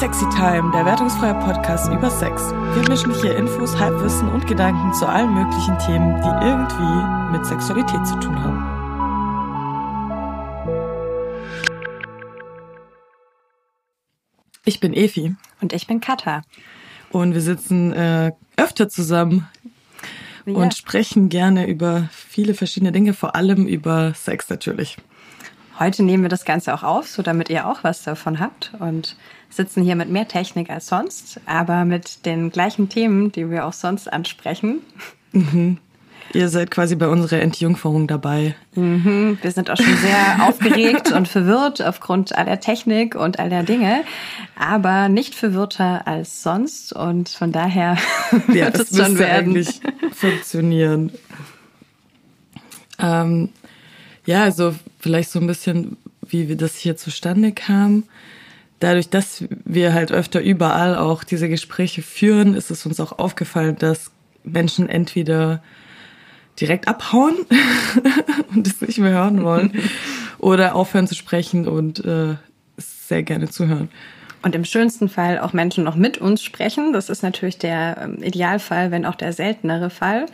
Sexy Time, der wertungsfreie Podcast über Sex. Wir mischen hier Infos, Halbwissen und Gedanken zu allen möglichen Themen, die irgendwie mit Sexualität zu tun haben. Ich bin Efi. Und ich bin Katha. Und wir sitzen äh, öfter zusammen ja. und sprechen gerne über viele verschiedene Dinge, vor allem über Sex natürlich. Heute nehmen wir das Ganze auch auf, so damit ihr auch was davon habt und sitzen hier mit mehr Technik als sonst, aber mit den gleichen Themen, die wir auch sonst ansprechen. Mhm. Ihr seid quasi bei unserer Entjungferung dabei. Mhm. Wir sind auch schon sehr aufgeregt und verwirrt aufgrund aller Technik und aller Dinge, aber nicht verwirrter als sonst und von daher ja, wird es schon werden. eigentlich funktionieren. Ähm, ja, also vielleicht so ein bisschen, wie wir das hier zustande kam. Dadurch, dass wir halt öfter überall auch diese Gespräche führen, ist es uns auch aufgefallen, dass Menschen entweder direkt abhauen und es nicht mehr hören wollen oder aufhören zu sprechen und äh, sehr gerne zuhören. Und im schönsten Fall auch Menschen noch mit uns sprechen. Das ist natürlich der ähm, Idealfall, wenn auch der seltenere Fall.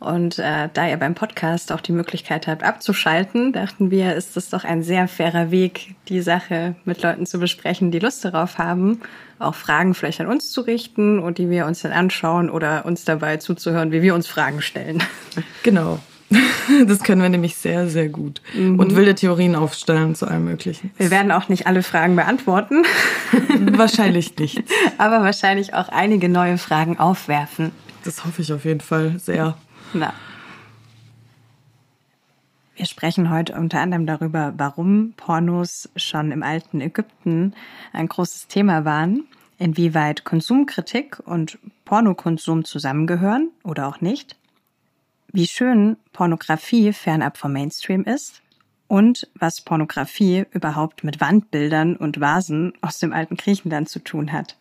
Und äh, da ihr beim Podcast auch die Möglichkeit habt abzuschalten, dachten wir, ist es doch ein sehr fairer Weg, die Sache mit Leuten zu besprechen, die Lust darauf haben, auch Fragen vielleicht an uns zu richten und die wir uns dann anschauen oder uns dabei zuzuhören, wie wir uns Fragen stellen. Genau. Das können wir nämlich sehr, sehr gut. Mhm. Und wilde Theorien aufstellen zu allem Möglichen. Wir werden auch nicht alle Fragen beantworten. Wahrscheinlich nicht. Aber wahrscheinlich auch einige neue Fragen aufwerfen. Das hoffe ich auf jeden Fall sehr. Na. Wir sprechen heute unter anderem darüber, warum Pornos schon im alten Ägypten ein großes Thema waren, inwieweit Konsumkritik und Pornokonsum zusammengehören oder auch nicht, wie schön Pornografie fernab vom Mainstream ist und was Pornografie überhaupt mit Wandbildern und Vasen aus dem alten Griechenland zu tun hat.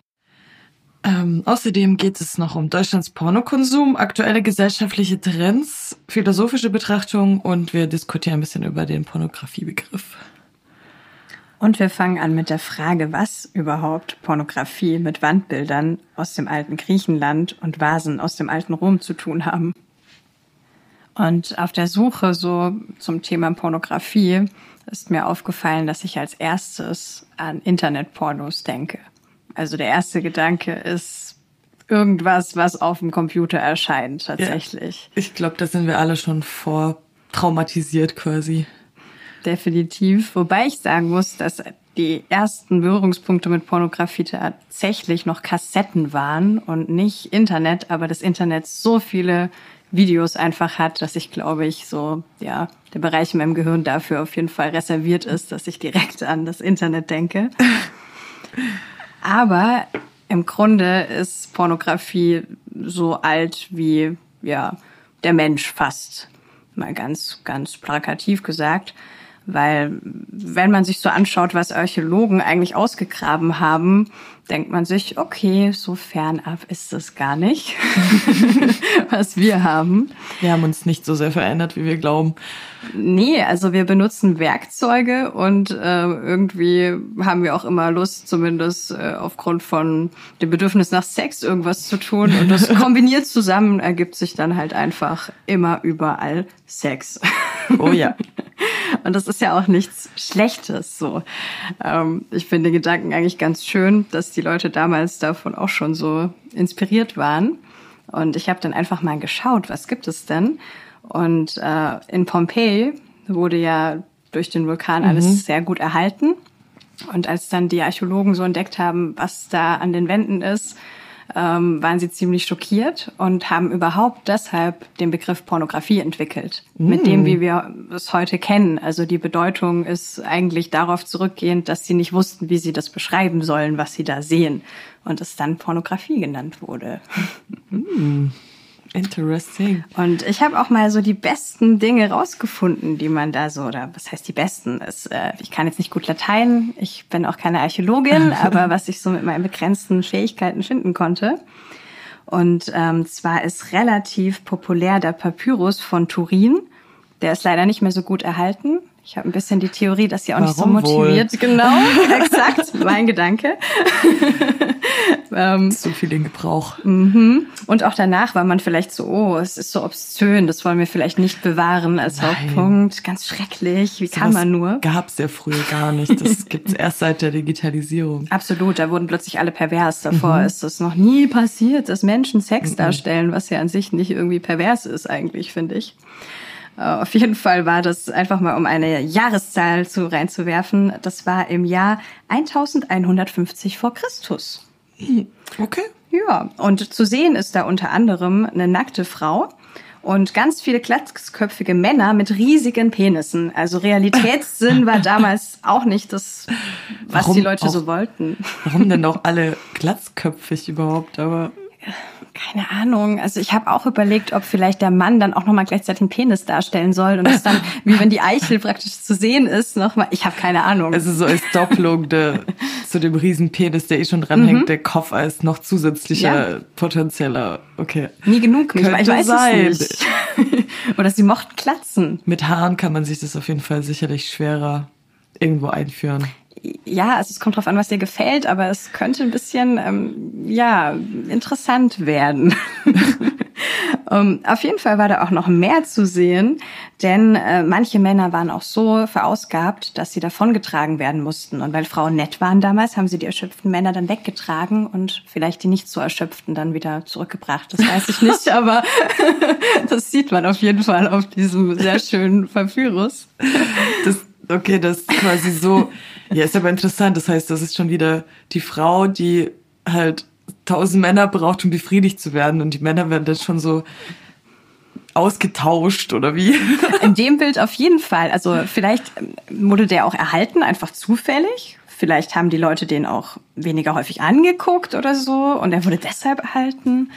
Ähm, außerdem geht es noch um Deutschlands Pornokonsum, aktuelle gesellschaftliche Trends, philosophische Betrachtungen und wir diskutieren ein bisschen über den Pornografiebegriff. Und wir fangen an mit der Frage, was überhaupt Pornografie mit Wandbildern aus dem alten Griechenland und Vasen aus dem alten Rom zu tun haben. Und auf der Suche so zum Thema Pornografie ist mir aufgefallen, dass ich als erstes an Internetpornos denke. Also der erste Gedanke ist irgendwas, was auf dem Computer erscheint tatsächlich. Ja, ich glaube, da sind wir alle schon vor traumatisiert quasi. Definitiv. Wobei ich sagen muss, dass die ersten Berührungspunkte mit Pornografie tatsächlich noch Kassetten waren und nicht Internet, aber das Internet so viele Videos einfach hat, dass ich glaube ich so, ja, der Bereich in meinem Gehirn dafür auf jeden Fall reserviert ist, dass ich direkt an das Internet denke. Aber im Grunde ist Pornografie so alt wie ja der Mensch fast, mal ganz ganz plakativ gesagt, weil wenn man sich so anschaut, was Archäologen eigentlich ausgegraben haben, denkt man sich, okay, so fernab ist es gar nicht, was wir haben. Wir haben uns nicht so sehr verändert, wie wir glauben. Nee, also wir benutzen Werkzeuge und äh, irgendwie haben wir auch immer Lust, zumindest äh, aufgrund von dem Bedürfnis nach Sex irgendwas zu tun. Und das kombiniert zusammen ergibt sich dann halt einfach immer überall Sex. Oh ja. Und das ist ja auch nichts Schlechtes so. Ähm, ich finde den Gedanken eigentlich ganz schön, dass die Leute damals davon auch schon so inspiriert waren. Und ich habe dann einfach mal geschaut, was gibt es denn? Und äh, in Pompeji wurde ja durch den Vulkan alles mhm. sehr gut erhalten. Und als dann die Archäologen so entdeckt haben, was da an den Wänden ist, ähm, waren sie ziemlich schockiert und haben überhaupt deshalb den Begriff Pornografie entwickelt, mm. mit dem, wie wir es heute kennen. Also die Bedeutung ist eigentlich darauf zurückgehend, dass sie nicht wussten, wie sie das beschreiben sollen, was sie da sehen. Und es dann Pornografie genannt wurde. Mm. Interesting. Und ich habe auch mal so die besten Dinge rausgefunden, die man da so, oder was heißt die besten? Ist, äh, ich kann jetzt nicht gut Latein, ich bin auch keine Archäologin, aber was ich so mit meinen begrenzten Fähigkeiten finden konnte. Und ähm, zwar ist relativ populär der Papyrus von Turin. Der ist leider nicht mehr so gut erhalten. Ich habe ein bisschen die Theorie, dass sie auch Warum nicht so motiviert. Wohl? Genau, exakt, mein Gedanke. ähm, so viel in Gebrauch. Mhm. Und auch danach war man vielleicht so, oh, es ist so obszön, das wollen wir vielleicht nicht bewahren als Nein. Hauptpunkt. Ganz schrecklich, wie so kann man nur? Gab es ja früher gar nicht. Das gibt's erst seit der Digitalisierung. Absolut, da wurden plötzlich alle pervers. Davor mhm. ist es noch nie passiert, dass Menschen Sex mhm. darstellen, was ja an sich nicht irgendwie pervers ist eigentlich, finde ich. Äh, auf jeden Fall war das einfach mal, um eine Jahreszahl zu reinzuwerfen. Das war im Jahr 1150 vor Christus. Okay. Ja, und zu sehen ist da unter anderem eine nackte Frau und ganz viele glatzköpfige Männer mit riesigen Penissen. Also Realitätssinn war damals auch nicht das, was warum die Leute auch, so wollten. Warum denn auch alle glatzköpfig überhaupt? Aber keine Ahnung. Also ich habe auch überlegt, ob vielleicht der Mann dann auch nochmal gleichzeitig einen Penis darstellen soll und es dann, wie wenn die Eichel praktisch zu sehen ist, nochmal. Ich habe keine Ahnung. Also so als Doppelung der, zu dem Riesenpenis, der eh schon dranhängt, mhm. der Kopf als noch zusätzlicher ja. potenzieller. Okay. Nie genug. Ich weiß sein. es nicht. Oder sie mochten Klatzen. Mit Haaren kann man sich das auf jeden Fall sicherlich schwerer irgendwo einführen ja, also es kommt drauf an, was dir gefällt, aber es könnte ein bisschen, ähm, ja, interessant werden. um, auf jeden Fall war da auch noch mehr zu sehen, denn äh, manche Männer waren auch so verausgabt, dass sie davongetragen werden mussten. Und weil Frauen nett waren damals, haben sie die erschöpften Männer dann weggetragen und vielleicht die nicht so erschöpften dann wieder zurückgebracht. Das weiß ich nicht, aber das sieht man auf jeden Fall auf diesem sehr schönen Papyrus. Das Okay, das ist quasi so. Ja, ist aber interessant. Das heißt, das ist schon wieder die Frau, die halt tausend Männer braucht, um befriedigt zu werden. Und die Männer werden dann schon so ausgetauscht oder wie? In dem Bild auf jeden Fall. Also vielleicht wurde der auch erhalten, einfach zufällig. Vielleicht haben die Leute den auch weniger häufig angeguckt oder so und er wurde deshalb erhalten.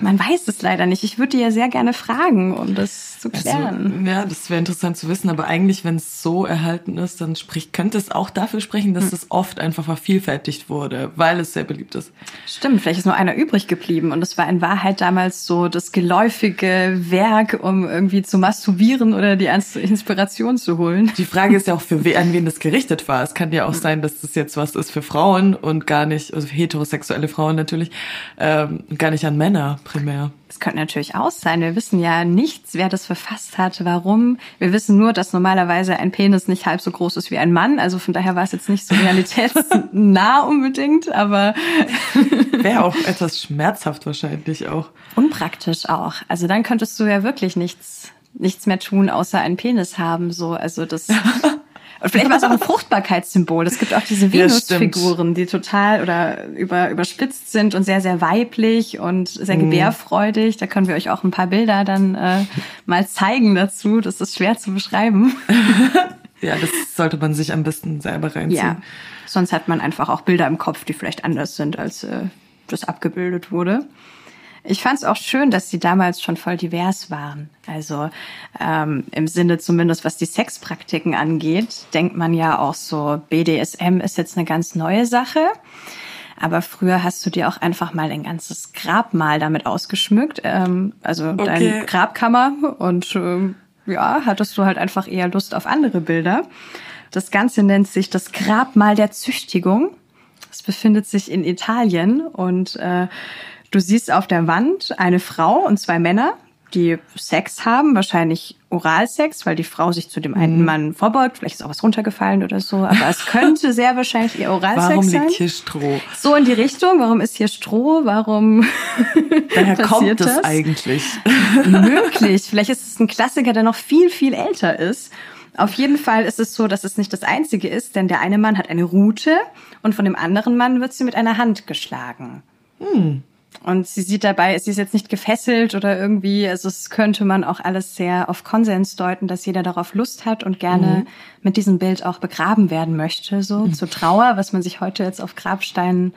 Man weiß es leider nicht. Ich würde dir ja sehr gerne fragen, um das zu also, klären. Also, ja, das wäre interessant zu wissen. Aber eigentlich, wenn es so erhalten ist, dann spricht, könnte es auch dafür sprechen, dass hm. es oft einfach vervielfältigt wurde, weil es sehr beliebt ist. Stimmt, vielleicht ist nur einer übrig geblieben. Und es war in Wahrheit damals so das geläufige Werk, um irgendwie zu masturbieren oder die Inspiration zu holen. Die Frage ist ja auch, für wen, an wen das gerichtet war. Es kann ja auch sein, dass das jetzt was ist für Frauen und gar nicht, also heterosexuelle Frauen natürlich, ähm, gar nicht an Männer primär. Es könnte natürlich auch sein. Wir wissen ja nichts, wer das verfasst hat, warum. Wir wissen nur, dass normalerweise ein Penis nicht halb so groß ist wie ein Mann. Also von daher war es jetzt nicht so realitätsnah unbedingt, aber wäre auch etwas schmerzhaft wahrscheinlich auch. Unpraktisch auch. Also dann könntest du ja wirklich nichts nichts mehr tun, außer einen Penis haben. So, also das Und vielleicht war es auch ein Fruchtbarkeitssymbol. Es gibt auch diese Venus-Figuren, die total oder über, überspitzt sind und sehr, sehr weiblich und sehr mhm. gebärfreudig. Da können wir euch auch ein paar Bilder dann äh, mal zeigen dazu. Das ist schwer zu beschreiben. ja, das sollte man sich am besten selber reinziehen. Ja, sonst hat man einfach auch Bilder im Kopf, die vielleicht anders sind, als äh, das abgebildet wurde. Ich fand es auch schön, dass sie damals schon voll divers waren. Also ähm, im Sinne zumindest, was die Sexpraktiken angeht, denkt man ja auch so, BDSM ist jetzt eine ganz neue Sache. Aber früher hast du dir auch einfach mal ein ganzes Grabmal damit ausgeschmückt, ähm, also okay. deine Grabkammer und ähm, ja, hattest du halt einfach eher Lust auf andere Bilder. Das Ganze nennt sich das Grabmal der Züchtigung. Es befindet sich in Italien und äh, Du siehst auf der Wand eine Frau und zwei Männer, die Sex haben, wahrscheinlich Oralsex, weil die Frau sich zu dem einen mhm. Mann vorbeugt. Vielleicht ist auch was runtergefallen oder so, aber es könnte sehr wahrscheinlich ihr Oralsex Warum sein. Warum liegt hier Stroh? So in die Richtung. Warum ist hier Stroh? Warum Daher kommt das, das eigentlich? Möglich. Vielleicht ist es ein Klassiker, der noch viel, viel älter ist. Auf jeden Fall ist es so, dass es nicht das einzige ist, denn der eine Mann hat eine Rute und von dem anderen Mann wird sie mit einer Hand geschlagen. Hm. Und sie sieht dabei, sie ist jetzt nicht gefesselt oder irgendwie, also es könnte man auch alles sehr auf Konsens deuten, dass jeder darauf Lust hat und gerne mhm. mit diesem Bild auch begraben werden möchte, so mhm. zur Trauer, was man sich heute jetzt auf Grabsteinen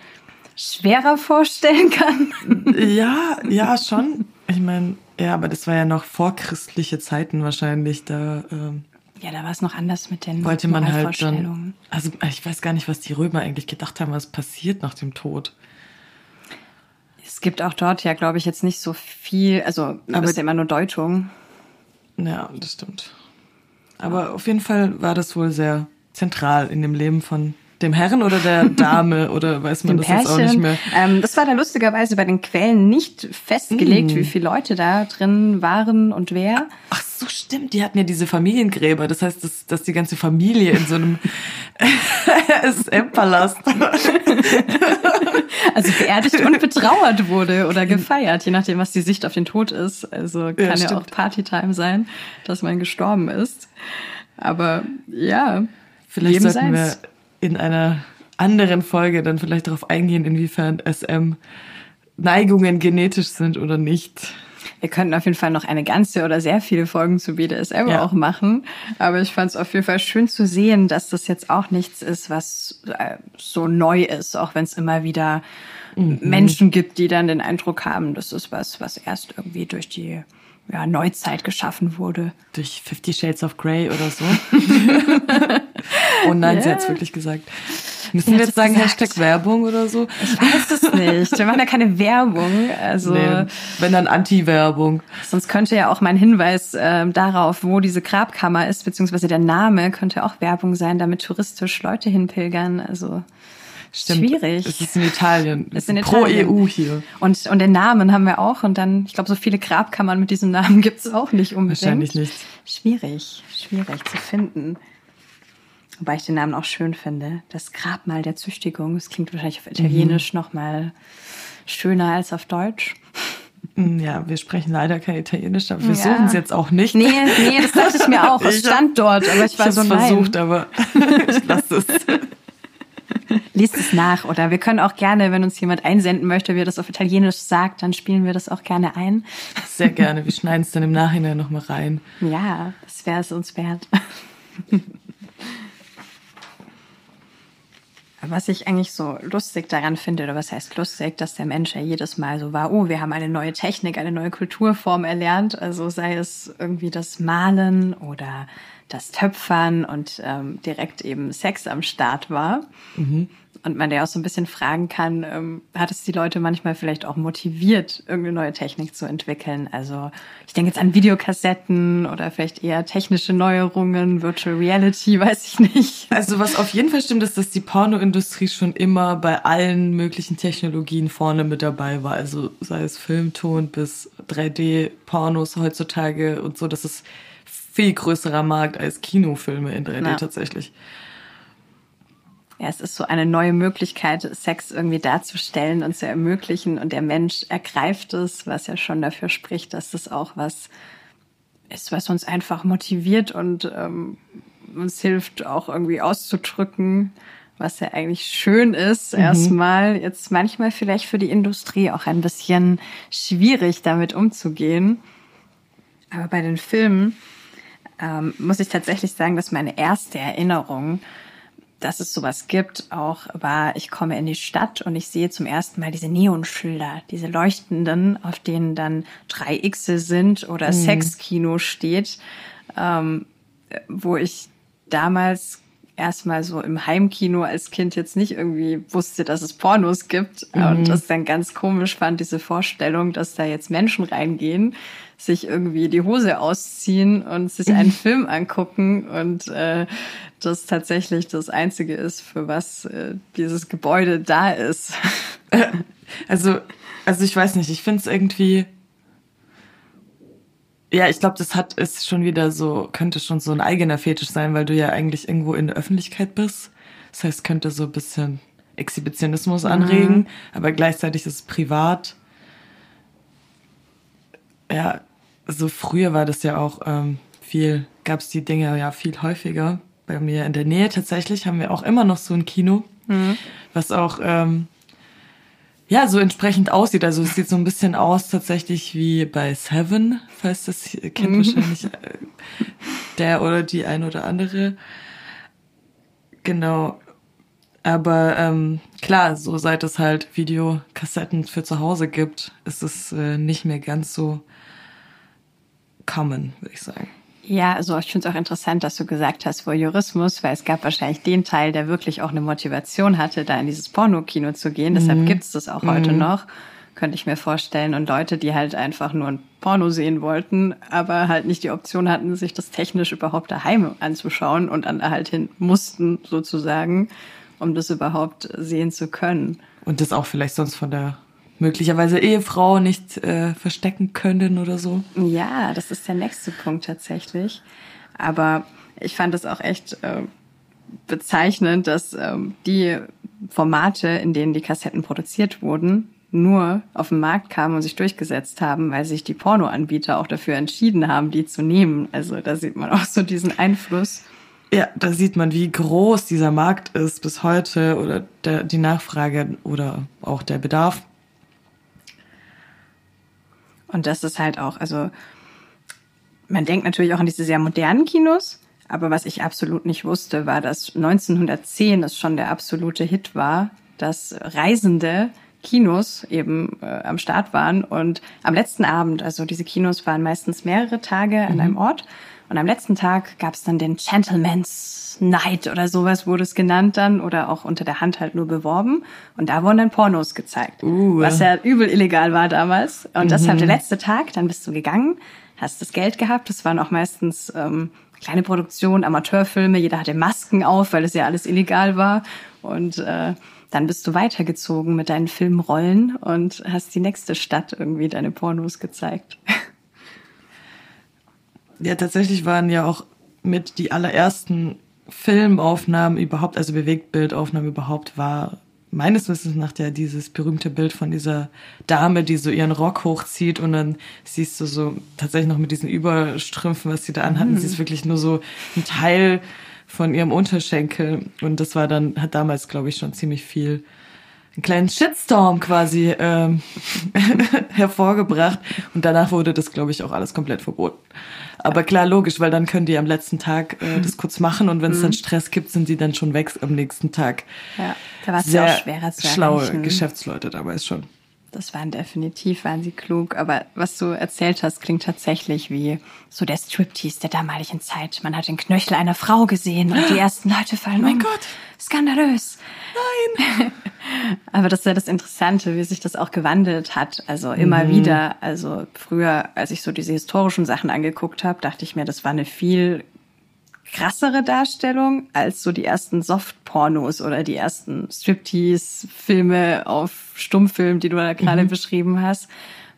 schwerer vorstellen kann. Ja, ja, schon. Ich meine, ja, aber das war ja noch vorchristliche Zeiten wahrscheinlich, da. Ähm ja, da war es noch anders mit den Wollte man halt dann, also ich weiß gar nicht, was die Römer eigentlich gedacht haben, was passiert nach dem Tod gibt auch dort ja, glaube ich, jetzt nicht so viel, also aber ist ja immer nur Deutung. Ja, das stimmt. Aber auf jeden Fall war das wohl sehr zentral in dem Leben von dem Herren oder der Dame oder weiß man das jetzt auch nicht mehr? Ähm, das war da lustigerweise bei den Quellen nicht festgelegt, mm. wie viele Leute da drin waren und wer. Ach so, stimmt. Die hatten ja diese Familiengräber. Das heißt, dass, dass die ganze Familie in so einem SM-Palast also beerdigt und betrauert wurde oder gefeiert, je nachdem, was die Sicht auf den Tod ist. Also kann ja, ja auch Partytime sein, dass man gestorben ist. Aber ja, vielleicht sollten wir in einer anderen Folge dann vielleicht darauf eingehen, inwiefern SM Neigungen genetisch sind oder nicht. Wir könnten auf jeden Fall noch eine ganze oder sehr viele Folgen zu BDSM ja. auch machen. Aber ich fand es auf jeden Fall schön zu sehen, dass das jetzt auch nichts ist, was äh, so neu ist, auch wenn es immer wieder mhm. Menschen gibt, die dann den Eindruck haben, das ist was, was erst irgendwie durch die ja, Neuzeit geschaffen wurde. Durch Fifty Shades of Grey oder so. oh nein, yeah. sie hat es wirklich gesagt. Müssen wir jetzt sagen gesagt. Hashtag Werbung oder so? Ich weiß es nicht. Wir machen ja keine Werbung. Also nee, wenn dann Anti-Werbung. Sonst könnte ja auch mein Hinweis äh, darauf, wo diese Grabkammer ist, beziehungsweise der Name, könnte auch Werbung sein, damit touristisch Leute hinpilgern. Also Stimmt. Schwierig. Es ist in Italien. Es ist in Italien. Pro EU hier. Und, und den Namen haben wir auch. Und dann, ich glaube, so viele Grabkammern mit diesem Namen gibt es auch nicht unbedingt. Wahrscheinlich nicht. Schwierig, schwierig zu finden. Wobei ich den Namen auch schön finde. Das Grabmal der Züchtigung. Das klingt wahrscheinlich auf Italienisch mhm. noch mal schöner als auf Deutsch. Mm, ja, wir sprechen leider kein Italienisch, aber wir ja. suchen es jetzt auch nicht. Nee, nee, das dachte ich mir auch. Es stand dort, aber ich war ich so nein. versucht, aber ich lasse es. Liest es nach oder wir können auch gerne, wenn uns jemand einsenden möchte, wie er das auf Italienisch sagt, dann spielen wir das auch gerne ein. Sehr gerne. Wir schneiden es dann im Nachhinein nochmal rein. Ja, das wäre es uns wert. Was ich eigentlich so lustig daran finde, oder was heißt lustig, dass der Mensch ja jedes Mal so war, oh, wir haben eine neue Technik, eine neue Kulturform erlernt. Also sei es irgendwie das Malen oder das Töpfern und ähm, direkt eben Sex am Start war. Mhm. Und man ja auch so ein bisschen fragen kann, ähm, hat es die Leute manchmal vielleicht auch motiviert, irgendeine neue Technik zu entwickeln? Also ich denke jetzt an Videokassetten oder vielleicht eher technische Neuerungen, Virtual Reality, weiß ich nicht. Also was auf jeden Fall stimmt, ist, dass die Pornoindustrie schon immer bei allen möglichen Technologien vorne mit dabei war. Also sei es Filmton bis 3D-Pornos heutzutage und so, das ist viel größerer Markt als Kinofilme in 3D ja. tatsächlich. Ja, es ist so eine neue Möglichkeit, Sex irgendwie darzustellen und zu ermöglichen. Und der Mensch ergreift es, was ja schon dafür spricht, dass das auch was ist, was uns einfach motiviert und ähm, uns hilft, auch irgendwie auszudrücken, was ja eigentlich schön ist. Mhm. Erstmal jetzt manchmal vielleicht für die Industrie auch ein bisschen schwierig, damit umzugehen. Aber bei den Filmen ähm, muss ich tatsächlich sagen, dass meine erste Erinnerung, dass es sowas gibt, auch war, ich komme in die Stadt und ich sehe zum ersten Mal diese Neonschilder, diese leuchtenden, auf denen dann drei Xe sind oder mhm. Sexkino steht, ähm, wo ich damals erstmal so im Heimkino als Kind jetzt nicht irgendwie wusste, dass es Pornos gibt mhm. und das dann ganz komisch fand, diese Vorstellung, dass da jetzt Menschen reingehen, sich irgendwie die Hose ausziehen und sich einen Film angucken und äh, das tatsächlich das Einzige ist, für was äh, dieses Gebäude da ist. Also, also ich weiß nicht, ich finde es irgendwie. Ja, ich glaube, das hat ist schon wieder so, könnte schon so ein eigener Fetisch sein, weil du ja eigentlich irgendwo in der Öffentlichkeit bist. Das heißt, könnte so ein bisschen Exhibitionismus mhm. anregen, aber gleichzeitig ist es privat ja, so früher war das ja auch ähm, viel, gab es die Dinge ja viel häufiger. Bei mir in der Nähe tatsächlich haben wir auch immer noch so ein Kino, mhm. was auch ähm, ja so entsprechend aussieht. Also es sieht so ein bisschen aus tatsächlich wie bei Seven, falls das kennt mhm. wahrscheinlich äh, der oder die ein oder andere. Genau. Aber ähm, klar, so seit es halt Videokassetten für zu Hause gibt, ist es äh, nicht mehr ganz so common, würde ich sagen. Ja, also ich finde es auch interessant, dass du gesagt hast, Voyeurismus, weil es gab wahrscheinlich den Teil, der wirklich auch eine Motivation hatte, da in dieses Pornokino zu gehen. Deshalb mhm. gibt es das auch mhm. heute noch. könnte ich mir vorstellen. Und Leute, die halt einfach nur ein Porno sehen wollten, aber halt nicht die Option hatten, sich das technisch überhaupt daheim anzuschauen und dann halt hin mussten, sozusagen, um das überhaupt sehen zu können. Und das auch vielleicht sonst von der möglicherweise Ehefrau nicht äh, verstecken können oder so. Ja, das ist der nächste Punkt tatsächlich. Aber ich fand es auch echt äh, bezeichnend, dass ähm, die Formate, in denen die Kassetten produziert wurden, nur auf den Markt kamen und sich durchgesetzt haben, weil sich die Pornoanbieter auch dafür entschieden haben, die zu nehmen. Also da sieht man auch so diesen Einfluss. Ja, da sieht man, wie groß dieser Markt ist bis heute oder der, die Nachfrage oder auch der Bedarf. Und das ist halt auch, also man denkt natürlich auch an diese sehr modernen Kinos, aber was ich absolut nicht wusste, war, dass 1910 es schon der absolute Hit war, dass Reisende Kinos eben äh, am Start waren und am letzten Abend, also diese Kinos waren meistens mehrere Tage an mhm. einem Ort und am letzten Tag gab es dann den Gentleman's Night oder sowas wurde es genannt dann oder auch unter der Hand halt nur beworben und da wurden dann Pornos gezeigt, uh. was ja übel illegal war damals und mhm. das halt der letzte Tag, dann bist du gegangen, hast das Geld gehabt, das waren auch meistens ähm, kleine Produktionen, Amateurfilme, jeder hatte Masken auf, weil es ja alles illegal war. Und äh, dann bist du weitergezogen mit deinen Filmrollen und hast die nächste Stadt irgendwie deine Pornos gezeigt. Ja, tatsächlich waren ja auch mit die allerersten Filmaufnahmen überhaupt, also Bewegtbildaufnahmen überhaupt, war meines Wissens nach ja dieses berühmte Bild von dieser Dame, die so ihren Rock hochzieht und dann siehst du so tatsächlich noch mit diesen Überstrümpfen, was sie da anhatten, mhm. sie ist wirklich nur so ein Teil von ihrem Unterschenkel und das war dann, hat damals glaube ich schon ziemlich viel einen kleinen Shitstorm quasi ähm, hervorgebracht und danach wurde das glaube ich auch alles komplett verboten. Aber klar, logisch, weil dann können die am letzten Tag äh, das kurz machen und wenn es dann mhm. Stress gibt, sind die dann schon weg am nächsten Tag. Ja, da war es ja auch schwerer zu Schlaue. Geschäftsleute damals schon. Das waren definitiv, waren sie klug. Aber was du erzählt hast, klingt tatsächlich wie so der Striptease der damaligen Zeit. Man hat den Knöchel einer Frau gesehen und die ersten Leute fallen oh mein um. Gott. Skandalös. Nein. Aber das ist ja das Interessante, wie sich das auch gewandelt hat. Also immer mhm. wieder. Also früher, als ich so diese historischen Sachen angeguckt habe, dachte ich mir, das war eine viel krassere Darstellung als so die ersten Soft-Pornos oder die ersten Striptease-Filme auf Stummfilm, die du da gerade mhm. beschrieben hast,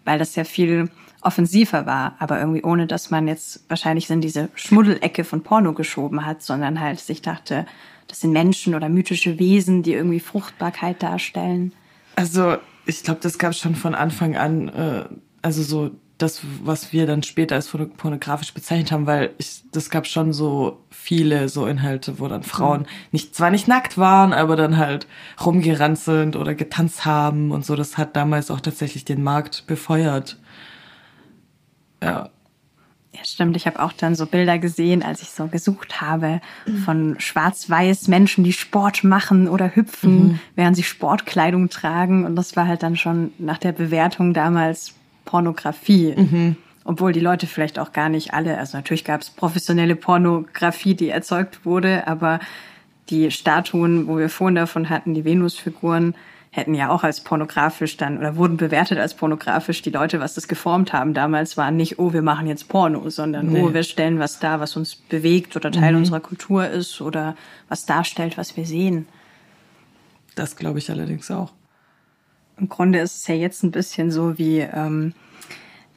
weil das ja viel offensiver war, aber irgendwie ohne, dass man jetzt wahrscheinlich in diese Schmuddelecke von Porno geschoben hat, sondern halt sich dachte, das sind Menschen oder mythische Wesen, die irgendwie Fruchtbarkeit darstellen. Also ich glaube, das gab schon von Anfang an, äh, also so das, was wir dann später als pornografisch bezeichnet haben, weil ich, das gab schon so viele so Inhalte, wo dann Frauen mhm. nicht, zwar nicht nackt waren, aber dann halt rumgerannt sind oder getanzt haben und so. Das hat damals auch tatsächlich den Markt befeuert. Ja. Ja, stimmt. Ich habe auch dann so Bilder gesehen, als ich so gesucht habe von schwarz-weiß Menschen, die Sport machen oder hüpfen, mhm. während sie Sportkleidung tragen. Und das war halt dann schon nach der Bewertung damals Pornografie. Mhm. Obwohl die Leute vielleicht auch gar nicht alle, also natürlich gab es professionelle Pornografie, die erzeugt wurde, aber die Statuen, wo wir vorhin davon hatten, die Venusfiguren, hätten ja auch als pornografisch dann oder wurden bewertet als pornografisch. Die Leute, was das geformt haben damals, waren nicht, oh, wir machen jetzt Porno, sondern nee. oh, wir stellen was dar, was uns bewegt oder Teil mhm. unserer Kultur ist oder was darstellt, was wir sehen. Das glaube ich allerdings auch im Grunde ist es ja jetzt ein bisschen so wie, ähm,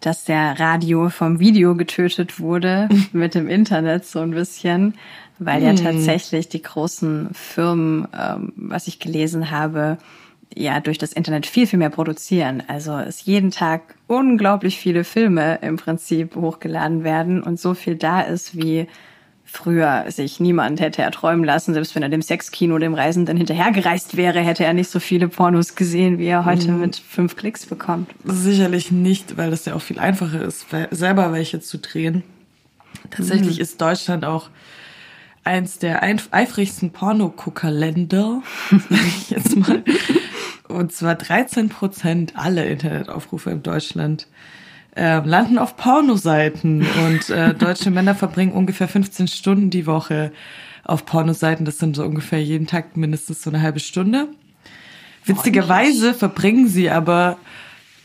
dass der Radio vom Video getötet wurde mit dem Internet so ein bisschen, weil ja hm. tatsächlich die großen Firmen, ähm, was ich gelesen habe, ja durch das Internet viel, viel mehr produzieren. Also es jeden Tag unglaublich viele Filme im Prinzip hochgeladen werden und so viel da ist, wie früher sich niemand hätte erträumen lassen, selbst wenn er dem Sexkino, dem Reisenden hinterhergereist wäre, hätte er nicht so viele Pornos gesehen, wie er heute mhm. mit fünf Klicks bekommt. Sicherlich nicht, weil das ja auch viel einfacher ist, selber welche zu drehen. Tatsächlich mhm. ist Deutschland auch eins der eifrigsten Pornoguckerländer, sage ich jetzt mal. Und zwar 13 Prozent aller Internetaufrufe in Deutschland äh, landen auf Pornoseiten und äh, deutsche Männer verbringen ungefähr 15 Stunden die Woche auf Pornoseiten. Das sind so ungefähr jeden Tag mindestens so eine halbe Stunde. Witzigerweise verbringen sie aber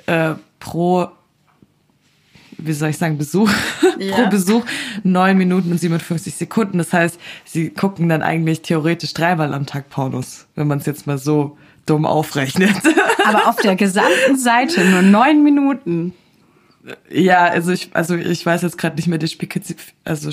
äh, pro wie soll ich sagen, Besuch, ja. pro Besuch neun Minuten und 57 Sekunden. Das heißt, sie gucken dann eigentlich theoretisch dreimal am Tag Pornos, wenn man es jetzt mal so dumm aufrechnet. Aber auf der gesamten Seite nur neun Minuten. Ja, also ich, also ich weiß jetzt gerade nicht mehr die Spezif also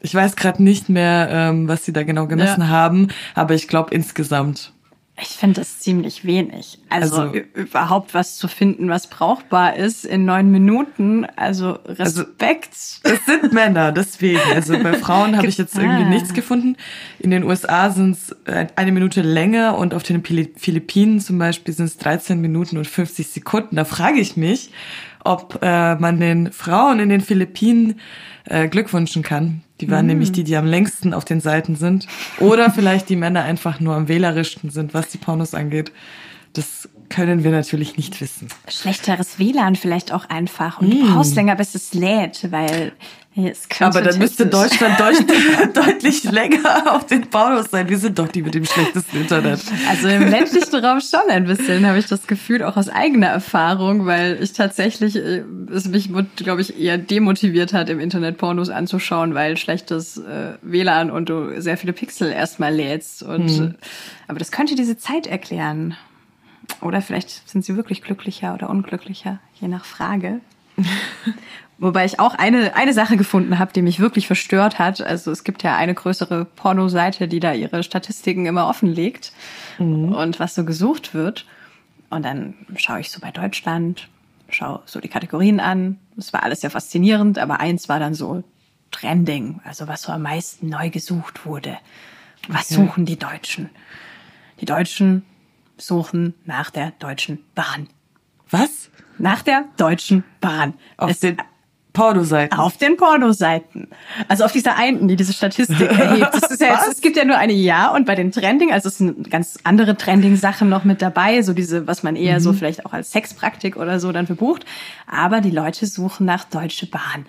ich weiß gerade nicht mehr, ähm, was sie da genau gemessen ja. haben, aber ich glaube insgesamt ich finde das ziemlich wenig. Also, also, überhaupt was zu finden, was brauchbar ist in neun Minuten. Also Respekt. Also, es sind Männer, deswegen. Also bei Frauen habe ich jetzt irgendwie ah. nichts gefunden. In den USA sind es eine Minute länger und auf den Philippinen zum Beispiel sind es 13 Minuten und 50 Sekunden. Da frage ich mich, ob äh, man den Frauen in den Philippinen äh, Glück wünschen kann. Die waren mm. nämlich die, die am längsten auf den Seiten sind. Oder vielleicht die Männer einfach nur am wählerischsten sind, was die Pornos angeht. Das können wir natürlich nicht wissen. Schlechteres WLAN vielleicht auch einfach. Und mm. du brauchst länger, bis es lädt, weil aber dann müsste Deutschland deut deutlich länger auf den Pornos sein. Wir sind doch die mit dem schlechtesten Internet. Also im ländlichen Raum schon ein bisschen, habe ich das Gefühl, auch aus eigener Erfahrung, weil ich tatsächlich, äh, es mich, glaube ich, eher demotiviert hat, im Internet Pornos anzuschauen, weil schlechtes äh, WLAN und du sehr viele Pixel erstmal lädst. Und, hm. Aber das könnte diese Zeit erklären. Oder vielleicht sind sie wirklich glücklicher oder unglücklicher, je nach Frage. Wobei ich auch eine, eine Sache gefunden habe, die mich wirklich verstört hat. Also es gibt ja eine größere Pornoseite, die da ihre Statistiken immer offenlegt mhm. und was so gesucht wird. Und dann schaue ich so bei Deutschland, schaue so die Kategorien an. Das war alles sehr faszinierend, aber eins war dann so Trending, also was so am meisten neu gesucht wurde. Was okay. suchen die Deutschen? Die Deutschen suchen nach der Deutschen Bahn. Was? Nach der Deutschen Bahn. Auf es, den Pornoseiten. Auf den Pornoseiten. Also auf dieser einen, die diese Statistik erhebt. Ist ja jetzt, es gibt ja nur eine Ja und bei den Trending, also es sind ganz andere Trending-Sachen noch mit dabei, so diese, was man eher mhm. so vielleicht auch als Sexpraktik oder so dann verbucht. Aber die Leute suchen nach Deutsche Bahn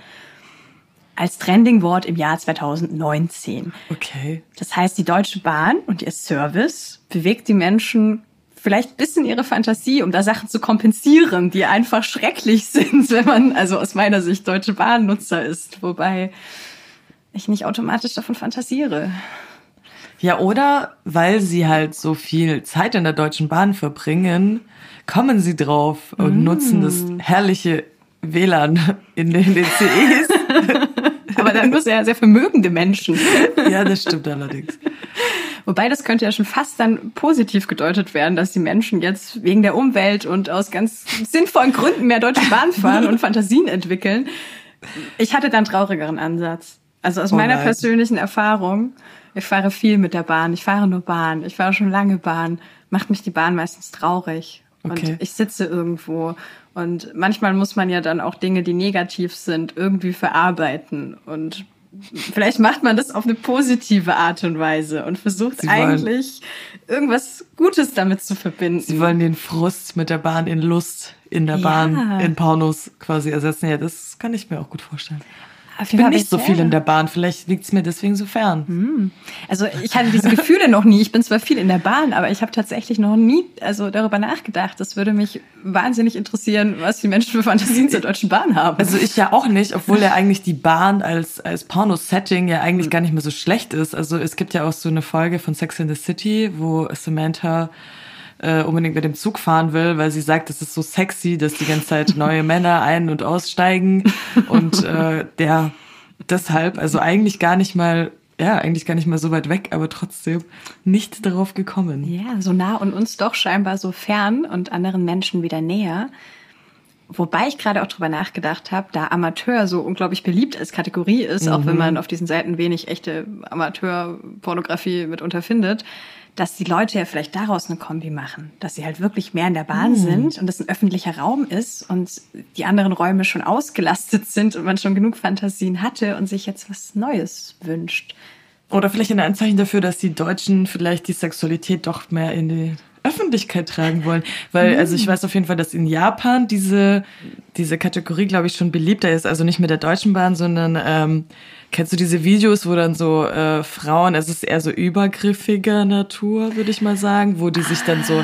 als Trending-Wort im Jahr 2019. Okay. Das heißt, die Deutsche Bahn und ihr Service bewegt die Menschen vielleicht bisschen ihre Fantasie, um da Sachen zu kompensieren, die einfach schrecklich sind, wenn man also aus meiner Sicht Deutsche Bahnnutzer ist, wobei ich nicht automatisch davon fantasiere. Ja, oder weil sie halt so viel Zeit in der Deutschen Bahn verbringen, kommen sie drauf und mm. nutzen das herrliche WLAN in den, in den CEs. Aber dann muss ja sehr vermögende Menschen. ja, das stimmt allerdings. Wobei das könnte ja schon fast dann positiv gedeutet werden, dass die Menschen jetzt wegen der Umwelt und aus ganz sinnvollen Gründen mehr Deutsche Bahn fahren und Fantasien entwickeln. Ich hatte dann traurigeren Ansatz. Also aus oh meiner persönlichen Erfahrung, ich fahre viel mit der Bahn, ich fahre nur Bahn, ich fahre schon lange Bahn, macht mich die Bahn meistens traurig. Okay. Und ich sitze irgendwo und manchmal muss man ja dann auch Dinge, die negativ sind, irgendwie verarbeiten. Und vielleicht macht man das auf eine positive Art und Weise und versucht Sie eigentlich irgendwas Gutes damit zu verbinden. Sie wollen den Frust mit der Bahn in Lust in der Bahn ja. in Pornos quasi ersetzen. Ja, das kann ich mir auch gut vorstellen. Ich bin nicht so viel in der Bahn. Vielleicht liegt es mir deswegen so fern. Hm. Also ich hatte diese Gefühle noch nie. Ich bin zwar viel in der Bahn, aber ich habe tatsächlich noch nie also darüber nachgedacht. Das würde mich wahnsinnig interessieren, was die Menschen für Fantasien zur Deutschen Bahn haben. Also ich ja auch nicht, obwohl ja eigentlich die Bahn als, als Porno-Setting ja eigentlich hm. gar nicht mehr so schlecht ist. Also es gibt ja auch so eine Folge von Sex in the City, wo Samantha äh, unbedingt mit dem Zug fahren will, weil sie sagt, es ist so sexy, dass die ganze Zeit neue Männer ein- und aussteigen. Und äh, der deshalb, also eigentlich gar nicht mal ja, eigentlich gar nicht mal so weit weg, aber trotzdem nicht darauf gekommen. Ja, so nah und uns doch scheinbar so fern und anderen Menschen wieder näher. Wobei ich gerade auch drüber nachgedacht habe, da Amateur so unglaublich beliebt als Kategorie ist, mhm. auch wenn mhm. man auf diesen Seiten wenig echte Amateurpornografie mitunter findet, dass die Leute ja vielleicht daraus eine Kombi machen, dass sie halt wirklich mehr in der Bahn mhm. sind und das ein öffentlicher Raum ist und die anderen Räume schon ausgelastet sind und man schon genug Fantasien hatte und sich jetzt was Neues wünscht. Oder vielleicht ein Anzeichen dafür, dass die Deutschen vielleicht die Sexualität doch mehr in die Öffentlichkeit tragen wollen. Weil, also ich mhm. weiß auf jeden Fall, dass in Japan diese, diese Kategorie, glaube ich, schon beliebter ist. Also nicht mit der Deutschen Bahn, sondern ähm, Kennst du diese Videos, wo dann so äh, Frauen, es ist eher so übergriffiger Natur, würde ich mal sagen, wo die sich dann so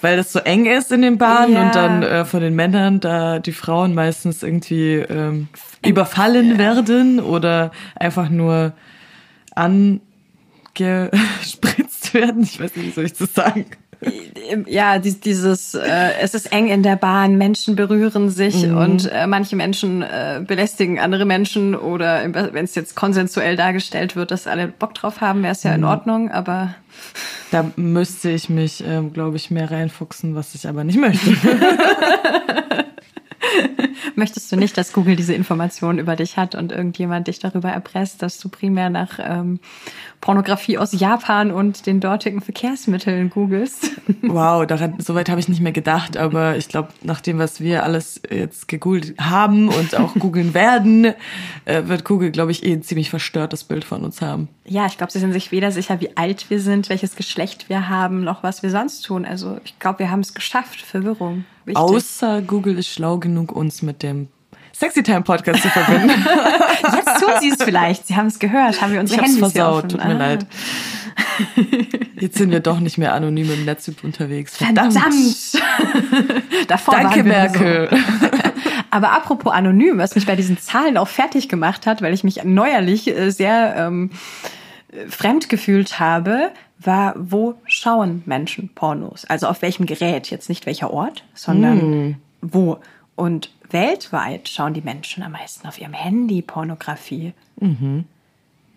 weil das so eng ist in den Bahnen Ja. und dann äh, von den Männern da die Frauen meistens irgendwie ähm, überfallen werden oder einfach nur angespritzt werden. Ich weiß nicht, wie soll ich das sagen? Ja, dies- dieses, äh, es ist eng in der Bahn, Menschen berühren sich Mhm. und äh, manche Menschen äh, belästigen andere Menschen oder wenn es jetzt konsensuell dargestellt wird, dass alle Bock drauf haben, wäre es Mhm. ja in Ordnung, aber Da müsste ich mich, ähm, glaube ich, mehr reinfuchsen, was ich aber nicht möchte. möchtest du nicht, dass Google diese Informationen über dich hat und irgendjemand dich darüber erpresst, dass du primär nach ähm, Pornografie aus Japan und den dortigen Verkehrsmitteln googelst? Wow, daran, soweit habe ich nicht mehr gedacht, aber ich glaube, nach dem, was wir alles jetzt gegoogelt haben und auch googeln werden, äh, wird Google, glaube ich, eh ein ziemlich verstörtes Bild von uns haben. Ja, ich glaube, sie sind sich weder sicher, wie alt wir sind, welches Geschlecht wir haben, noch was wir sonst tun. Also ich glaube, wir haben es geschafft. Verwirrung. Wichtig. Außer Google ist schlau genug, uns mit dem Sexy Time Podcast zu verbinden. Jetzt tun sie es vielleicht. Sie haben es gehört. Haben wir Ich unsere hab's Handys versaut, tut mir Ah. leid. Jetzt sind wir doch nicht mehr anonym im Netz unterwegs. Verdammt. Verdammt. Davor Danke, Merkel. So. Aber apropos anonym, was mich bei diesen Zahlen auch fertig gemacht hat, weil ich mich neuerlich äh, sehr ähm, äh, fremd gefühlt habe, war, wo schauen Menschen Pornos? Also auf welchem Gerät? Jetzt nicht welcher Ort, sondern Hm. wo. Und weltweit schauen die Menschen am meisten auf ihrem Handy Pornografie. Mhm.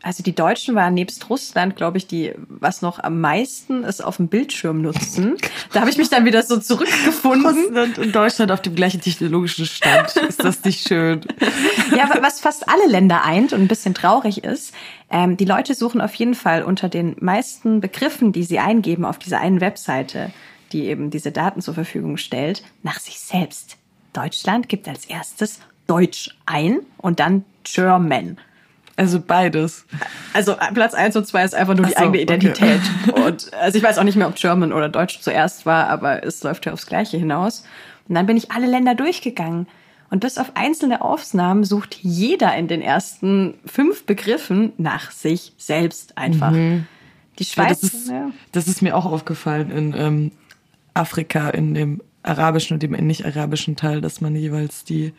Also die Deutschen waren nebst Russland, glaube ich, die, was noch am meisten es auf dem Bildschirm nutzen. Da habe ich mich dann wieder so zurückgefunden. Russland und Deutschland auf dem gleichen technologischen Stand. Ist das nicht schön? Ja, was fast alle Länder eint und ein bisschen traurig ist, ähm, die Leute suchen auf jeden Fall unter den meisten Begriffen, die sie eingeben auf dieser einen Webseite, die eben diese Daten zur Verfügung stellt, nach sich selbst. Deutschland gibt als erstes Deutsch ein und dann German. Also beides. Also äh, Platz eins und zwei ist einfach nur die Ach so, eigene okay. Identität. Und also ich weiß auch nicht mehr, ob German oder Deutsch zuerst war, aber es läuft ja aufs Gleiche hinaus. Und dann bin ich alle Länder durchgegangen. Und bis auf einzelne Aufnahmen sucht jeder in den ersten fünf Begriffen nach sich selbst einfach. Die Mhm. Ja, Schweiz. das, ist, ja. das ist mir auch aufgefallen in ähm, Afrika, in dem arabischen und dem nicht-arabischen Teil, dass man jeweils die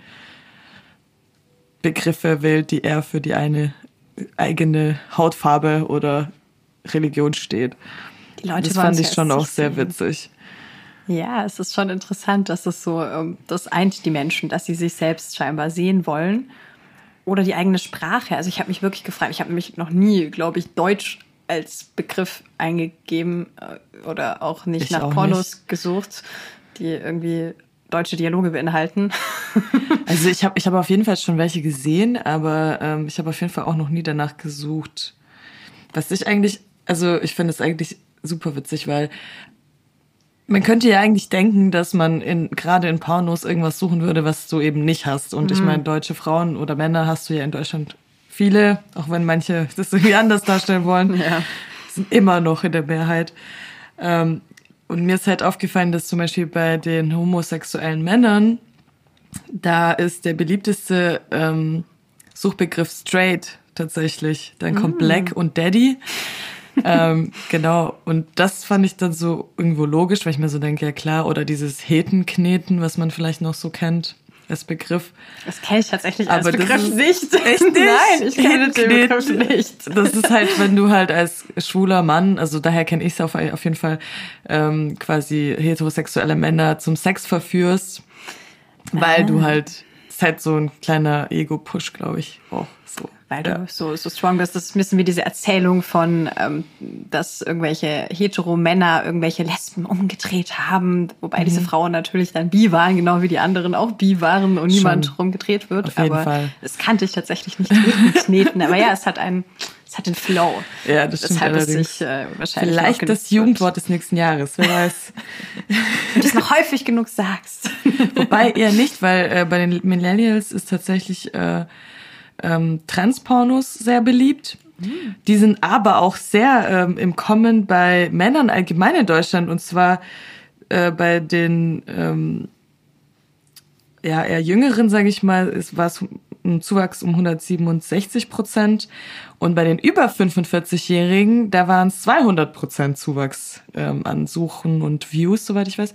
Begriffe wählt, die eher für die eine eigene Hautfarbe oder Religion steht. Die Leute Das fand ich schon auch sehr witzig. Ja, es ist schon interessant, dass es so, ähm, das eint die Menschen, dass sie sich selbst scheinbar sehen wollen. Oder die eigene Sprache. Also ich habe mich wirklich gefragt, ich habe nämlich noch nie, glaube ich, Deutsch als Begriff eingegeben äh, oder auch nicht Ich nach auch Pornos gesucht, die irgendwie deutsche Dialoge beinhalten. Also ich habe ich hab auf jeden Fall schon welche gesehen, aber ähm, ich habe auf jeden Fall auch noch nie danach gesucht. Was ich eigentlich, also ich finde es eigentlich super witzig, weil man könnte ja eigentlich denken, dass man in gerade in Pornos irgendwas suchen würde, was du eben nicht hast. Und ich meine, deutsche Frauen oder Männer hast du ja in Deutschland viele, auch wenn manche das irgendwie anders darstellen wollen, Ja. sind immer noch in der Mehrheit. Ähm, und mir ist halt aufgefallen, dass zum Beispiel bei den homosexuellen Männern da ist der beliebteste ähm, Suchbegriff straight tatsächlich. Dann kommt Black und Daddy. ähm, genau. Und das fand ich dann so irgendwo logisch, weil ich mir so denke, ja klar, oder dieses Hetenkneten, was man vielleicht noch so kennt als Begriff. Das kenne ich tatsächlich als Aber Begriff nicht. Echt nicht? Nein, ich kenne den. Begriff nicht. Das ist halt, wenn du halt als schwuler Mann, also daher kenne ich es auf, auf jeden Fall, ähm, quasi heterosexuelle Männer zum Sex verführst, weil Ah. du halt, das ist halt so ein kleiner Ego-Push, glaube ich, auch so. Weil du ja. so, so strong bist. Das ist ein bisschen wie diese Erzählung von, ähm, dass irgendwelche Hetero-Männer irgendwelche Lesben umgedreht haben, wobei diese Mhm. Frauen natürlich dann bi waren, genau wie die anderen auch bi waren und niemand Schon. rumgedreht wird. Auf aber Fall. das kannte ich tatsächlich nicht kneten. aber ja, es hat einen, es hat den Flow. Ja, das stimmt Weshalb es allerdings. sich äh, wahrscheinlich Vielleicht das Jugendwort des nächsten Jahres, wer weiß. wird. Wenn du es noch häufig genug sagst. Wobei eher nicht, weil äh, bei den Millennials ist tatsächlich äh, ähm, Transpornos sehr beliebt. Die sind aber auch sehr ähm, im Kommen bei Männern allgemein in Deutschland und zwar äh, bei den ähm, ja eher jüngeren, sage ich mal, ist was ein Zuwachs um 167 Prozent. Und bei den über 45-Jährigen, da waren es 200 Prozent Zuwachs ähm, an Suchen und Views, soweit ich weiß.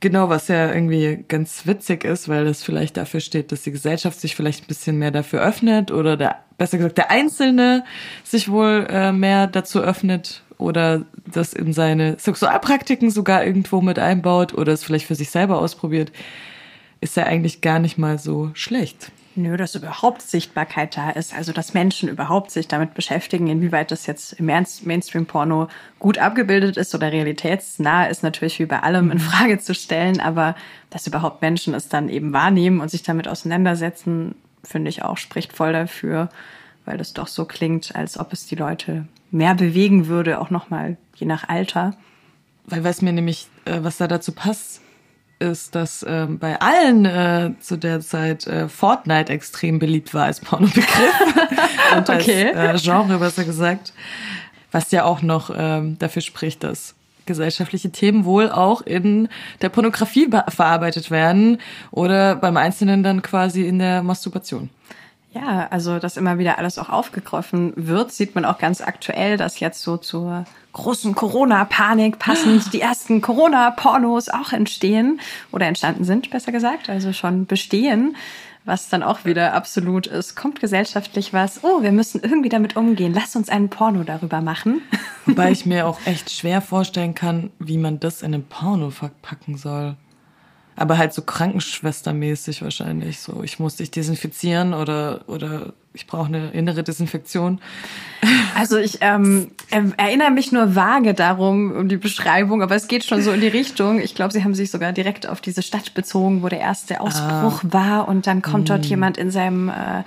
Genau, was ja irgendwie ganz witzig ist, weil das vielleicht dafür steht, dass die Gesellschaft sich vielleicht ein bisschen mehr dafür öffnet oder der, besser gesagt, der Einzelne sich wohl äh, mehr dazu öffnet oder das in seine Sexualpraktiken sogar irgendwo mit einbaut oder es vielleicht für sich selber ausprobiert, ist ja eigentlich gar nicht mal so schlecht. Nö, dass überhaupt Sichtbarkeit da ist, also dass Menschen überhaupt sich damit beschäftigen, inwieweit das jetzt im Mainstream-Porno gut abgebildet ist oder realitätsnah ist natürlich wie bei allem in. Frage zu stellen, aber dass überhaupt Menschen es dann eben wahrnehmen und sich damit auseinandersetzen, finde ich auch, spricht voll dafür, weil es doch so klingt, als ob es die Leute mehr bewegen würde, auch nochmal je nach Alter. Weil was mir nämlich, äh, was da dazu passt, ist, dass äh, bei allen äh, zu der Zeit äh, Fortnite extrem beliebt war als Pornobegriff und okay. als äh, Genre besser gesagt, was ja auch noch ähm, dafür spricht, dass gesellschaftliche Themen wohl auch in der Pornografie verarbeitet werden oder beim Einzelnen dann quasi in der Masturbation. Ja, also dass immer wieder alles auch aufgegriffen wird, sieht man auch ganz aktuell, dass jetzt so zur großen Corona-Panik passend die ersten Corona-Pornos auch entstehen oder entstanden sind, besser gesagt, also schon bestehen, was dann auch wieder absolut ist. Kommt gesellschaftlich was, oh, wir müssen irgendwie damit umgehen, lass uns einen Porno darüber machen. Wobei ich mir auch echt schwer vorstellen kann, wie man das in einem Porno verpacken soll. Aber halt so krankenschwestermäßig wahrscheinlich. So, ich muss dich desinfizieren oder, oder ich brauche eine innere Desinfektion. Also ich ähm, erinnere mich nur vage darum, um die Beschreibung, aber es geht schon so in die Richtung. Ich glaube, sie haben sich sogar direkt auf diese Stadt bezogen, wo der erste Ausbruch ah. war und dann kommt dort mm. jemand in seinem äh,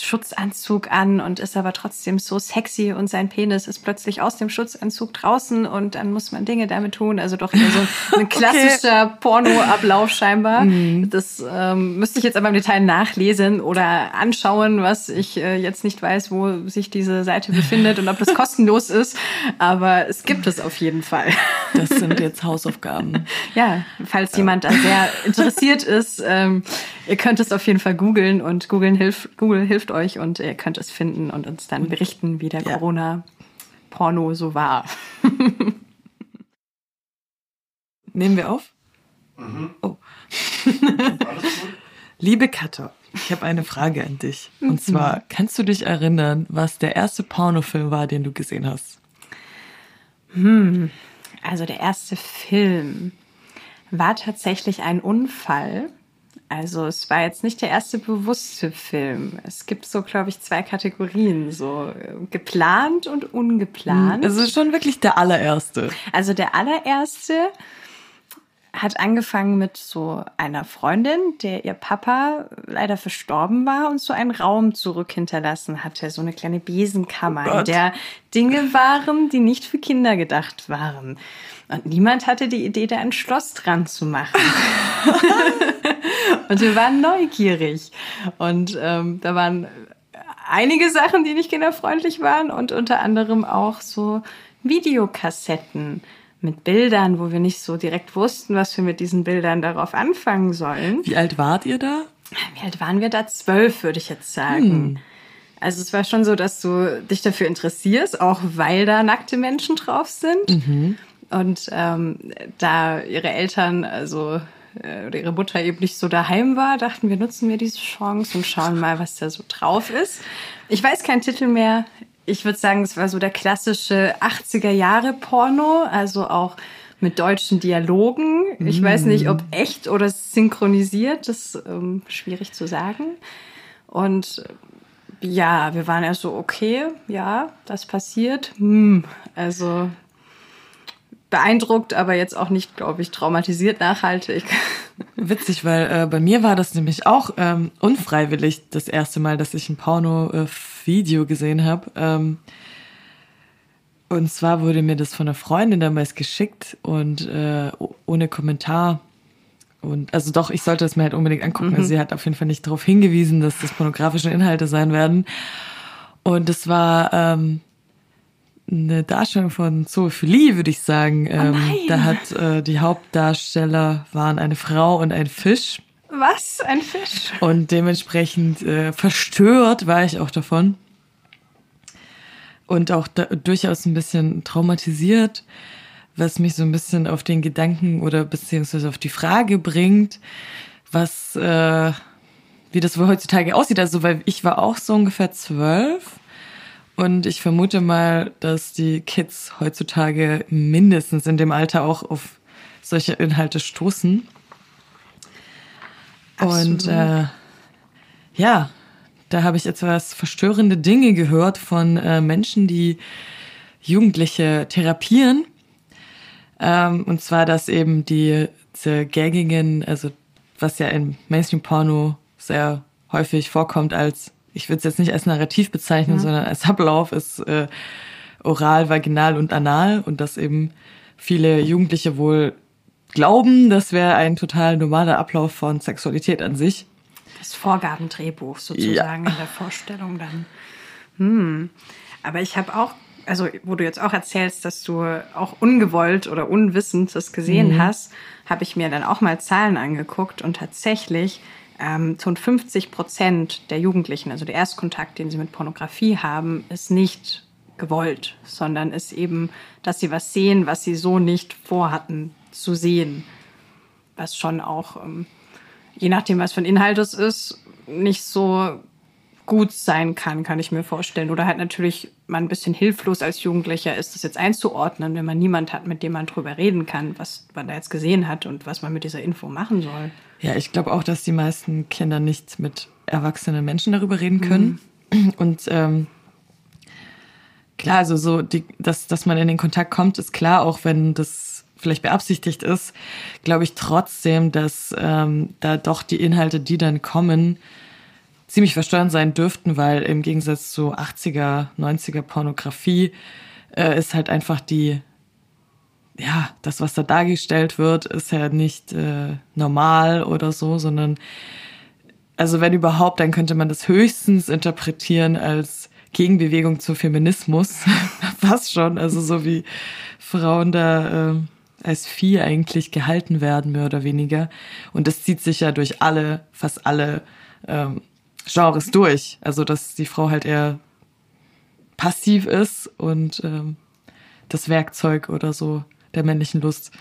Schutzanzug an und ist aber trotzdem so sexy und sein Penis ist plötzlich aus dem Schutzanzug draußen und dann muss man Dinge damit tun. Also doch so ein klassischer okay. Porno-Ablauf scheinbar. Mhm. Das ähm, müsste ich jetzt aber im Detail nachlesen oder anschauen, was ich äh, jetzt nicht weiß, wo sich diese Seite befindet und ob das kostenlos ist. Aber es gibt es auf jeden Fall. Das sind jetzt Hausaufgaben. ja, falls ja. jemand da sehr interessiert ist, ähm, ihr könnt es auf jeden Fall googeln und googeln hilft, Google hilft euch und ihr könnt es finden und uns dann berichten, wie der ja. Corona-Porno so war. Nehmen wir auf? Mhm. Oh. Liebe Katha, ich habe eine Frage an dich. Und mhm. zwar, kannst du dich erinnern, was der erste Pornofilm war, den du gesehen hast? Hm, also der erste Film war tatsächlich ein Unfall also es war jetzt nicht der erste bewusste Film. Es gibt so, glaube ich, zwei Kategorien, so äh, geplant und ungeplant. Also schon wirklich der allererste. Also der allererste hat angefangen mit so einer Freundin, der ihr Papa leider verstorben war und so einen Raum zurück hinterlassen hatte, so eine kleine Besenkammer, oh in der Dinge waren, die nicht für Kinder gedacht waren. Und niemand hatte die Idee, da ein Schloss dran zu machen. und wir waren neugierig. Und ähm, da waren einige Sachen, die nicht kinderfreundlich waren und unter anderem auch so Videokassetten mit Bildern, wo wir nicht so direkt wussten, was wir mit diesen Bildern darauf anfangen sollen. Wie alt wart ihr da? Wie alt waren wir da? Zwölf, würde ich jetzt sagen. Hm. Also es war schon so, dass du dich dafür interessierst, auch weil da nackte Menschen drauf sind. Mhm. Und ähm, da ihre Eltern, also oder ihre Mutter eben nicht so daheim war, dachten wir, nutzen wir diese Chance und schauen mal, was da so drauf ist. Ich weiß keinen Titel mehr. Ich würde sagen, es war so der klassische 80er Jahre Porno, also auch mit deutschen Dialogen. Ich mm. weiß nicht, ob echt oder synchronisiert, das ist ähm, schwierig zu sagen. Und ja, wir waren ja so, okay, ja, das passiert. Hm, also beeindruckt, aber jetzt auch nicht, glaube ich, traumatisiert nachhaltig. Witzig, weil äh, bei mir war das nämlich auch ähm, unfreiwillig das erste Mal, dass ich ein Porno-Video gesehen habe. Ähm, und zwar wurde mir das von einer Freundin damals geschickt und äh, ohne Kommentar. Und also doch, ich sollte es mir halt unbedingt angucken. Mhm. Also sie hat auf jeden Fall nicht darauf hingewiesen, dass das pornografische Inhalte sein werden. Und es war ähm, eine Darstellung von Zoophilie, würde ich sagen. Oh ähm, da hat äh, die Hauptdarsteller waren eine Frau und ein Fisch. Was? Ein Fisch? Und dementsprechend äh, verstört war ich auch davon. Und auch da, durchaus ein bisschen traumatisiert, was mich so ein bisschen auf den Gedanken oder beziehungsweise auf die Frage bringt, was, äh, wie das wohl heutzutage aussieht. Also, weil ich war auch so ungefähr zwölf und ich vermute mal, dass die Kids heutzutage mindestens in dem Alter auch auf solche Inhalte stoßen. Absolut. Und äh, ja, da habe ich etwas verstörende Dinge gehört von äh, Menschen, die Jugendliche therapieren. Ähm, und zwar, dass eben die diese gängigen, also was ja im Mainstream-Porno sehr häufig vorkommt als, ich würde es jetzt nicht als Narrativ bezeichnen, mhm. sondern als Ablauf ist äh, oral, vaginal und anal und dass eben viele Jugendliche wohl glauben, das wäre ein total normaler Ablauf von Sexualität an sich. Das Vorgabendrehbuch sozusagen ja. in der Vorstellung dann. Hm. Aber ich habe auch, also wo du jetzt auch erzählst, dass du auch ungewollt oder unwissend das gesehen mhm. hast, habe ich mir dann auch mal Zahlen angeguckt und tatsächlich ähm, 50 Prozent der Jugendlichen, also der Erstkontakt, den sie mit Pornografie haben, ist nicht gewollt, sondern ist eben, dass sie was sehen, was sie so nicht vorhatten zu sehen. Was schon auch, ähm, je nachdem, was für ein Inhalt es ist, nicht so gut sein kann, kann ich mir vorstellen. Oder halt natürlich man ein bisschen hilflos als Jugendlicher ist, das jetzt einzuordnen, wenn man niemand hat, mit dem man drüber reden kann, was man da jetzt gesehen hat und was man mit dieser Info machen soll. Ja, ich glaube auch, dass die meisten Kinder nicht mit erwachsenen Menschen darüber reden können. Mhm. Und ähm, klar, also so, die, dass, dass man in den Kontakt kommt, ist klar, auch wenn das vielleicht beabsichtigt ist, glaube ich trotzdem, dass ähm, da doch die Inhalte, die dann kommen, ziemlich verstörend sein dürften, weil im Gegensatz zu 80er, 90er Pornografie äh, ist halt einfach die, ja, das, was da dargestellt wird, ist ja nicht äh, normal oder so, sondern also wenn überhaupt, dann könnte man das höchstens interpretieren als Gegenbewegung zu Feminismus. Was schon, also so wie Frauen da äh, als Vieh eigentlich gehalten werden, mehr oder weniger. Und das zieht sich ja durch alle, fast alle ähm, Genres durch. Also, dass die Frau halt eher passiv ist und ähm, das Werkzeug oder so der männlichen Lust.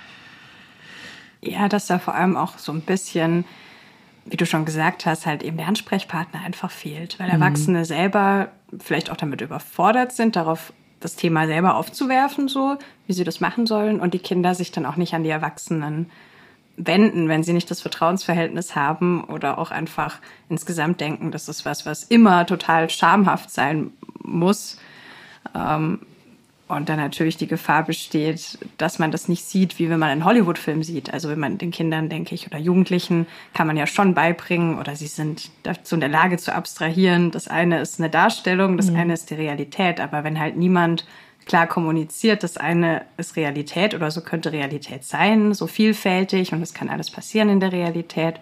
Ja, dass da vor allem auch so ein bisschen, wie du schon gesagt hast, halt eben der Ansprechpartner einfach fehlt, weil mhm. Erwachsene mhm. selber vielleicht auch damit überfordert sind, darauf das Thema selber aufzuwerfen, so wie sie das machen sollen, und die Kinder sich dann auch nicht an die Erwachsenen wenden, wenn sie nicht das Vertrauensverhältnis haben oder auch einfach insgesamt denken, das ist was, was immer total schamhaft sein muss. Ähm, und dann natürlich die Gefahr besteht, dass man das nicht sieht, wie wenn man einen Hollywood-Film sieht. Also wenn man den Kindern, denke ich, oder Jugendlichen kann man ja schon beibringen oder sie sind dazu in der Lage zu abstrahieren. Das eine ist eine Darstellung, das mhm. eine ist die Realität. Aber wenn halt niemand klar kommuniziert, das eine ist Realität oder so könnte Realität sein, so vielfältig und es kann alles passieren in der Realität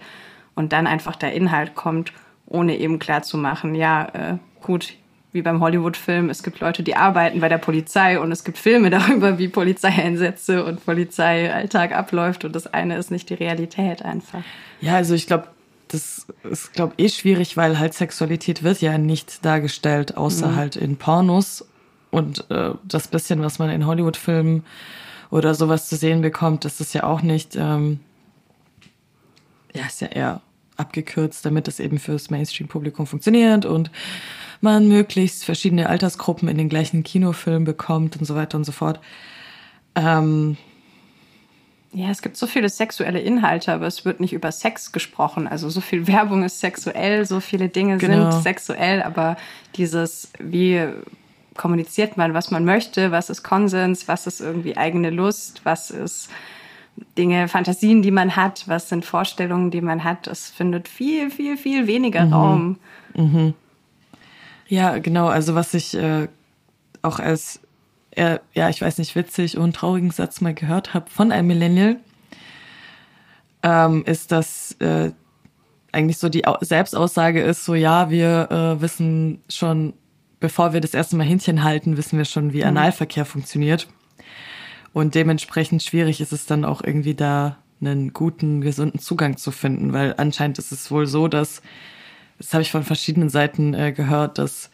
und dann einfach der Inhalt kommt, ohne eben klar zu machen, ja, äh, gut, wie beim Hollywood-Film, es gibt Leute, die arbeiten bei der Polizei und es gibt Filme darüber, wie Polizeieinsätze und Polizeialltag abläuft und das eine ist nicht die Realität einfach. Ja, also ich glaube, das ist, glaube eh schwierig, weil halt Sexualität wird ja nicht dargestellt, außer mhm. halt in Pornos und äh, das bisschen, was man in Hollywood-Filmen oder sowas zu sehen bekommt, das ist ja auch nicht, ähm, ja, ist ja eher abgekürzt, damit es eben fürs Mainstream-Publikum funktioniert und man möglichst verschiedene Altersgruppen in den gleichen Kinofilm bekommt und so weiter und so fort. Ähm, ja, es gibt so viele sexuelle Inhalte, aber es wird nicht über Sex gesprochen. Also so viel Werbung ist sexuell, so viele Dinge genau. sind sexuell, aber dieses, wie kommuniziert man, was man möchte, was ist Konsens, was ist irgendwie eigene Lust, was ist Dinge, Fantasien, die man hat, was sind Vorstellungen, die man hat. Das findet viel, viel, viel weniger mhm. Raum. Mhm. Ja, genau. Also was ich äh, auch als eher, ja, ich weiß nicht, witzig und traurigen Satz mal gehört habe von einem Millennial, ähm, ist, dass äh, eigentlich so die Selbstaussage ist, so ja, wir äh, wissen schon bevor wir das erste Mal Händchen halten, wissen wir schon, wie mhm. Analverkehr funktioniert. Und dementsprechend schwierig ist es dann auch irgendwie da einen guten, gesunden Zugang zu finden, weil anscheinend ist es wohl so, dass, das habe ich von verschiedenen Seiten äh, gehört, dass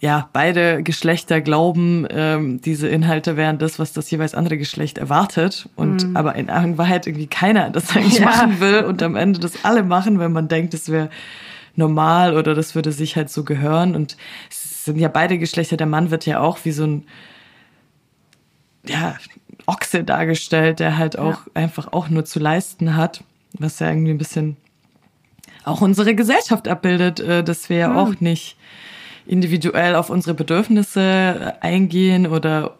ja, beide Geschlechter glauben, ähm, diese Inhalte wären das, was das jeweils andere Geschlecht erwartet. Und mhm. aber in, in Wahrheit irgendwie keiner das eigentlich ja. machen will und am Ende das alle machen, wenn man denkt, es wäre normal oder das würde sich halt so gehören. Und es sind ja beide Geschlechter, der Mann wird ja auch wie so ein ja, Ochse dargestellt, der halt auch ja. einfach auch nur zu leisten hat, was ja irgendwie ein bisschen auch unsere Gesellschaft abbildet, äh, dass wir ja mhm. auch nicht individuell auf unsere Bedürfnisse eingehen oder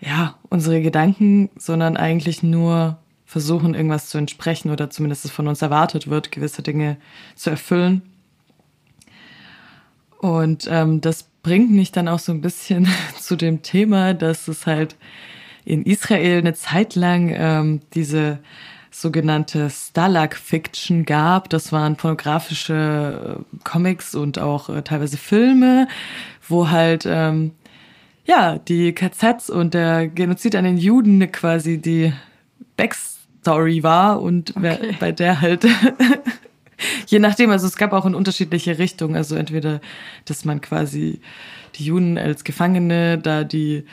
ja, unsere Gedanken, sondern eigentlich nur versuchen, irgendwas zu entsprechen oder zumindest von uns erwartet wird, gewisse Dinge zu erfüllen. Und ähm, das bringt mich dann auch so ein bisschen zu dem Thema, dass es halt in Israel eine Zeit lang ähm, diese sogenannte Stalag Fiction gab. Das waren pornografische äh, Comics und auch äh, teilweise Filme, wo halt ähm, ja die KZs und der Genozid an den Juden quasi die Backstory war und okay. bei der halt je nachdem, also es gab auch in unterschiedliche Richtungen, also entweder, dass man quasi die Juden als Gefangene, da die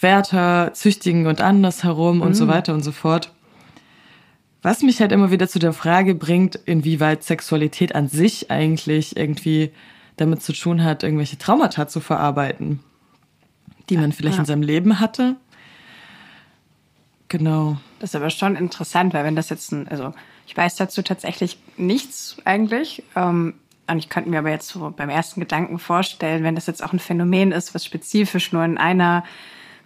Wärter züchtigen und andersherum mhm. und so mhm. weiter und so fort. Was mich halt immer wieder zu der Frage bringt, inwieweit Sexualität an sich eigentlich irgendwie damit zu tun hat, irgendwelche Traumata zu verarbeiten, die man vielleicht ja. in seinem Leben hatte. Genau. Das ist aber schon interessant, weil wenn das jetzt ein, also ich weiß dazu tatsächlich nichts eigentlich. Ähm, und ich könnte mir aber jetzt so beim ersten Gedanken vorstellen, wenn das jetzt auch ein Phänomen ist, was spezifisch nur in einer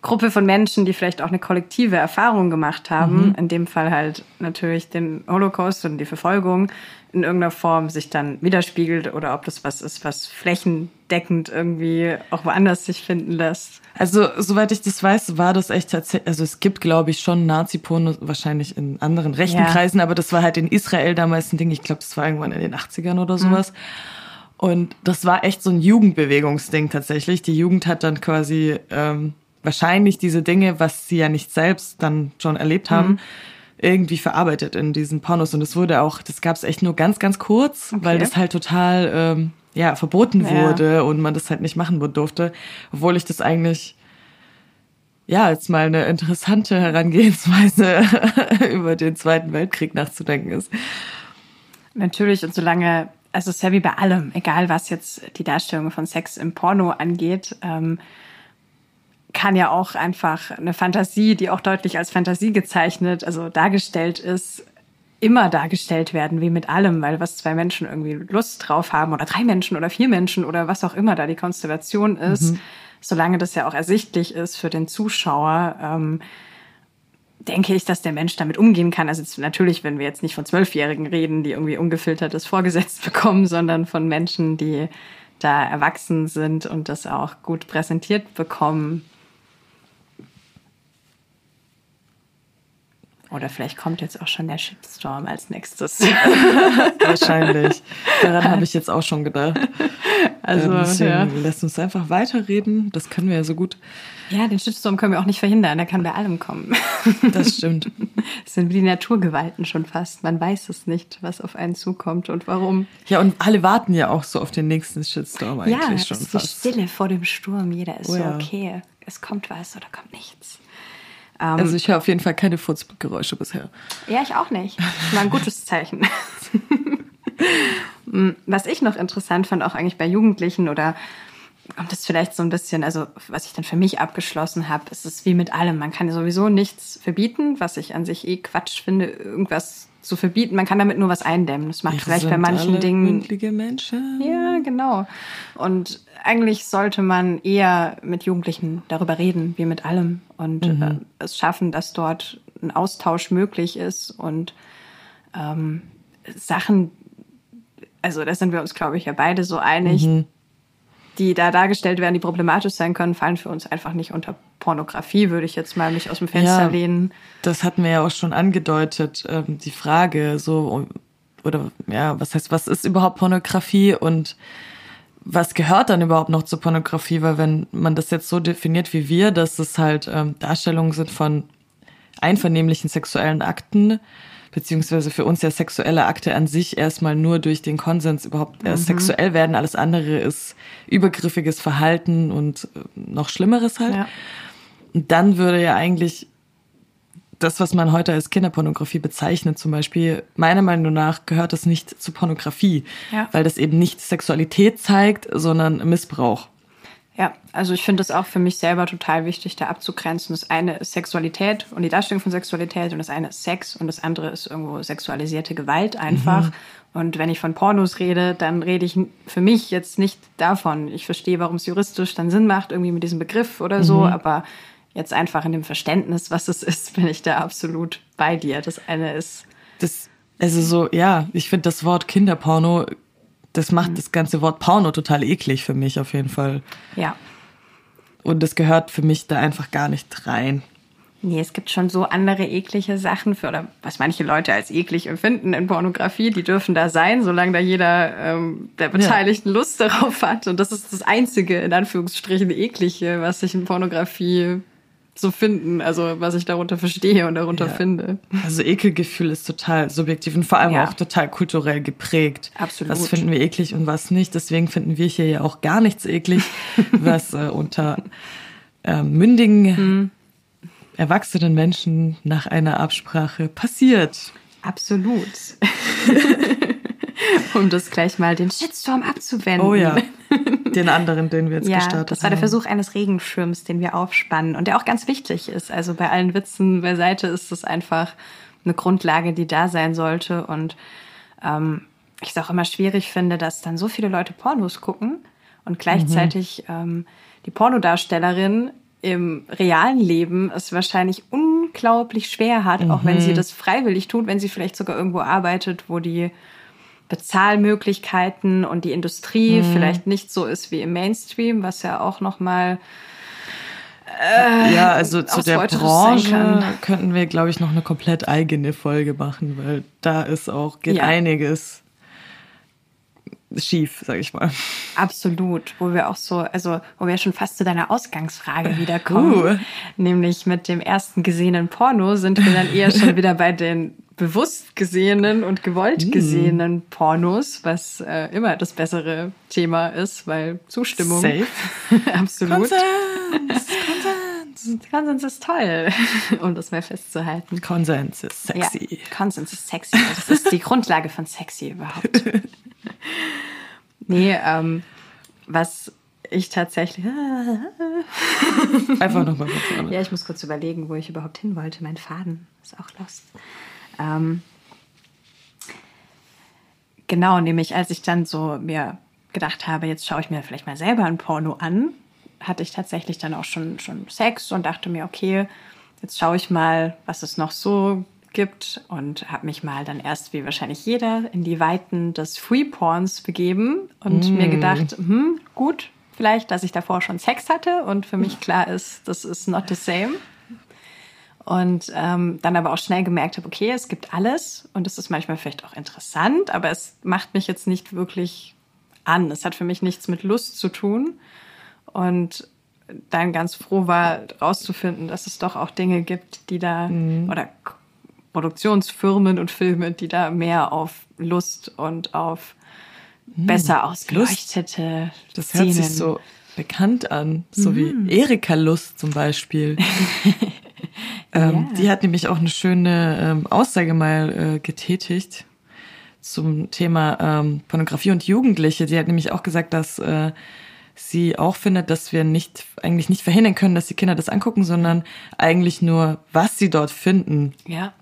Gruppe von Menschen, die vielleicht auch eine kollektive Erfahrung gemacht haben, mhm. in dem Fall halt natürlich den Holocaust und die Verfolgung in irgendeiner Form sich dann widerspiegelt oder ob das was ist, was flächendeckend irgendwie auch woanders sich finden lässt. Also, soweit ich das weiß, war das echt tatsächlich, also es gibt, glaube ich, schon Nazi-Porno wahrscheinlich in anderen rechten ja. Kreisen, aber das war halt in Israel damals ein Ding. Ich glaube, das war irgendwann in den 80ern oder sowas. Mhm. Und das war echt so ein Jugendbewegungsding tatsächlich. Die Jugend hat dann quasi ähm, wahrscheinlich diese Dinge, was sie ja nicht selbst dann schon erlebt haben, mhm. irgendwie verarbeitet in diesen Pornos. Und es wurde auch, das gab es echt nur ganz, ganz kurz, okay. weil das halt total ähm, ja verboten ja. wurde und man das halt nicht machen durfte, obwohl ich das eigentlich ja, jetzt mal eine interessante Herangehensweise über den Zweiten Weltkrieg nachzudenken ist. Natürlich, und solange, also es ist ja wie bei allem, egal was jetzt die Darstellung von Sex im Porno angeht, ähm, kann ja auch einfach eine Fantasie, die auch deutlich als Fantasie gezeichnet, also dargestellt ist, immer dargestellt werden, wie mit allem, weil was zwei Menschen irgendwie Lust drauf haben oder drei Menschen oder vier Menschen oder was auch immer da die Konstellation ist, mhm. solange das ja auch ersichtlich ist für den Zuschauer, ähm, denke ich, dass der Mensch damit umgehen kann. Also natürlich, wenn wir jetzt nicht von Zwölfjährigen reden, die irgendwie ungefiltertes vorgesetzt bekommen, sondern von Menschen, die da erwachsen sind und das auch gut präsentiert bekommen, Oder vielleicht kommt jetzt auch schon der Shitstorm als nächstes. Wahrscheinlich. Daran habe ich jetzt auch schon gedacht. Also, ähm, ja. lässt uns einfach weiterreden. Das können wir ja so gut. Ja, den Shitstorm können wir auch nicht verhindern. Der kann bei allem kommen. Das stimmt. Das sind wie die Naturgewalten schon fast. Man weiß es nicht, was auf einen zukommt und warum. Ja, und alle warten ja auch so auf den nächsten Shitstorm eigentlich ja, schon es ist fast. Die Stille vor dem Sturm. Jeder ist oh, so, okay, es kommt was oder kommt nichts. Ähm, also ich höre auf jeden Fall keine Furzgeräusche bisher. Ja, ich auch nicht. Das war ein gutes Zeichen. was ich noch interessant fand, auch eigentlich bei Jugendlichen oder und das vielleicht so ein bisschen, also was ich dann für mich abgeschlossen habe, ist es wie mit allem. Man kann sowieso nichts verbieten, was ich an sich eh Quatsch finde, irgendwas zu verbieten. Man kann damit nur was eindämmen. Das macht Wir vielleicht bei manchen Dingen. Mündliche Menschen. Ja, genau. Und eigentlich sollte man eher mit Jugendlichen darüber reden, wie mit allem. Und mhm. äh, es schaffen, dass dort ein Austausch möglich ist und ähm, Sachen, also da sind wir uns, glaube ich, ja beide so einig, mhm die da dargestellt werden, die problematisch sein können, fallen für uns einfach nicht unter Pornografie, würde ich jetzt mal mich aus dem Fenster ja, lehnen. Das hatten wir ja auch schon angedeutet, ähm, die Frage so, oder ja, was heißt, was ist überhaupt Pornografie und was gehört dann überhaupt noch zur Pornografie? Weil wenn man das jetzt so definiert wie wir, dass es halt ähm, Darstellungen sind von einvernehmlichen sexuellen Akten, beziehungsweise für uns ja sexuelle Akte an sich erstmal nur durch den Konsens überhaupt erst mhm. sexuell werden. Alles andere ist übergriffiges Verhalten und äh, noch Schlimmeres halt. Ja. Und dann würde ja eigentlich das, was man heute als Kinderpornografie bezeichnet, zum Beispiel, meiner Meinung nach gehört das nicht zu Pornografie, ja. weil das eben nicht Sexualität zeigt, sondern Missbrauch. Ja, also ich finde es auch für mich selber total wichtig, da abzugrenzen. Das eine ist Sexualität und die Darstellung von Sexualität und das eine ist Sex und das andere ist irgendwo sexualisierte Gewalt einfach. Mhm. Und wenn ich von Pornos rede, dann rede ich für mich jetzt nicht davon. Ich verstehe, warum es juristisch dann Sinn macht, irgendwie mit diesem Begriff oder so, mhm. aber jetzt einfach in dem Verständnis, was es ist, bin ich da absolut bei dir. Das eine ist. Das, also so, ja, ich finde das Wort Kinderporno, das macht mhm. das ganze Wort Porno total eklig für mich auf jeden Fall. Ja. Und das gehört für mich da einfach gar nicht rein. Nee, es gibt schon so andere eklige Sachen für, oder was manche Leute als eklig empfinden in Pornografie, die dürfen da sein, solange da jeder ähm, der Beteiligten ja. Lust darauf hat. Und das ist das einzige, in Anführungsstrichen, eklige, was sich in Pornografie so finden, also was ich darunter verstehe und darunter ja. finde. Also Ekelgefühl ist total subjektiv und vor allem ja. auch total kulturell geprägt. Absolut. Was finden wir eklig und was nicht. Deswegen finden wir hier ja auch gar nichts eklig, was äh, unter äh, mündigen, hm. erwachsenen Menschen nach einer Absprache passiert. Absolut. um das gleich mal den Shitstorm abzuwenden. Oh ja. Den anderen, den wir jetzt ja, gestartet haben. Das war der Versuch eines Regenschirms, den wir aufspannen und der auch ganz wichtig ist. Also bei allen Witzen beiseite ist es einfach eine Grundlage, die da sein sollte. Und ähm, ich es auch immer schwierig finde, dass dann so viele Leute Pornos gucken und gleichzeitig mhm. ähm, die Pornodarstellerin im realen Leben es wahrscheinlich unglaublich schwer hat, mhm. auch wenn sie mhm. das freiwillig tut, wenn sie vielleicht sogar irgendwo arbeitet, wo die Bezahlmöglichkeiten und die Industrie mhm. vielleicht nicht so ist wie im Mainstream, was ja auch noch mal äh, ja, also zu der Branche könnten wir, glaube ich, noch eine komplett eigene Folge machen, weil da ist auch geht ja. einiges schief, sag ich mal. Absolut, wo wir auch so, also wo wir schon fast zu deiner Ausgangsfrage wiederkommen, uh. nämlich mit dem ersten gesehenen Porno sind wir dann eher schon wieder bei den bewusst gesehenen und gewollt mm. gesehenen Pornos, was äh, immer das bessere Thema ist, weil Zustimmung. Safe. Absolut. Konsens. Konsens. Konsens ist toll, um das mal festzuhalten. Konsens ist sexy. Ja, Konsens ist sexy. Das ist die Grundlage von sexy überhaupt. nee, ähm, was ich tatsächlich. Einfach nochmal. Ja, ich muss kurz überlegen, wo ich überhaupt hin wollte. Mein Faden ist auch lost. Ähm, genau, nämlich als ich dann so mir gedacht habe, jetzt schaue ich mir vielleicht mal selber ein Porno an, hatte ich tatsächlich dann auch schon, schon Sex und dachte mir, okay, jetzt schaue ich mal, was es noch so gibt und habe mich mal dann erst, wie wahrscheinlich jeder, in die Weiten des Free Porns begeben und mm. mir gedacht, hm, gut, vielleicht, dass ich davor schon Sex hatte und für mich klar ist, das ist not the same. Und ähm, dann aber auch schnell gemerkt habe, okay, es gibt alles und es ist manchmal vielleicht auch interessant, aber es macht mich jetzt nicht wirklich an. Es hat für mich nichts mit Lust zu tun. Und dann ganz froh war, rauszufinden, dass es doch auch Dinge gibt, die da, mhm. oder Produktionsfirmen und Filme, die da mehr auf Lust und auf mhm. besser ausgeleuchtete Lust. Das Szenen. hört sich so bekannt an, so mhm. wie Erika Lust zum Beispiel. Ähm, ja. Die hat nämlich auch eine schöne ähm, Aussage mal äh, getätigt zum Thema ähm, Pornografie und Jugendliche. Sie hat nämlich auch gesagt, dass äh, sie auch findet, dass wir nicht eigentlich nicht verhindern können, dass die Kinder das angucken, sondern eigentlich nur, was sie dort finden. Ja.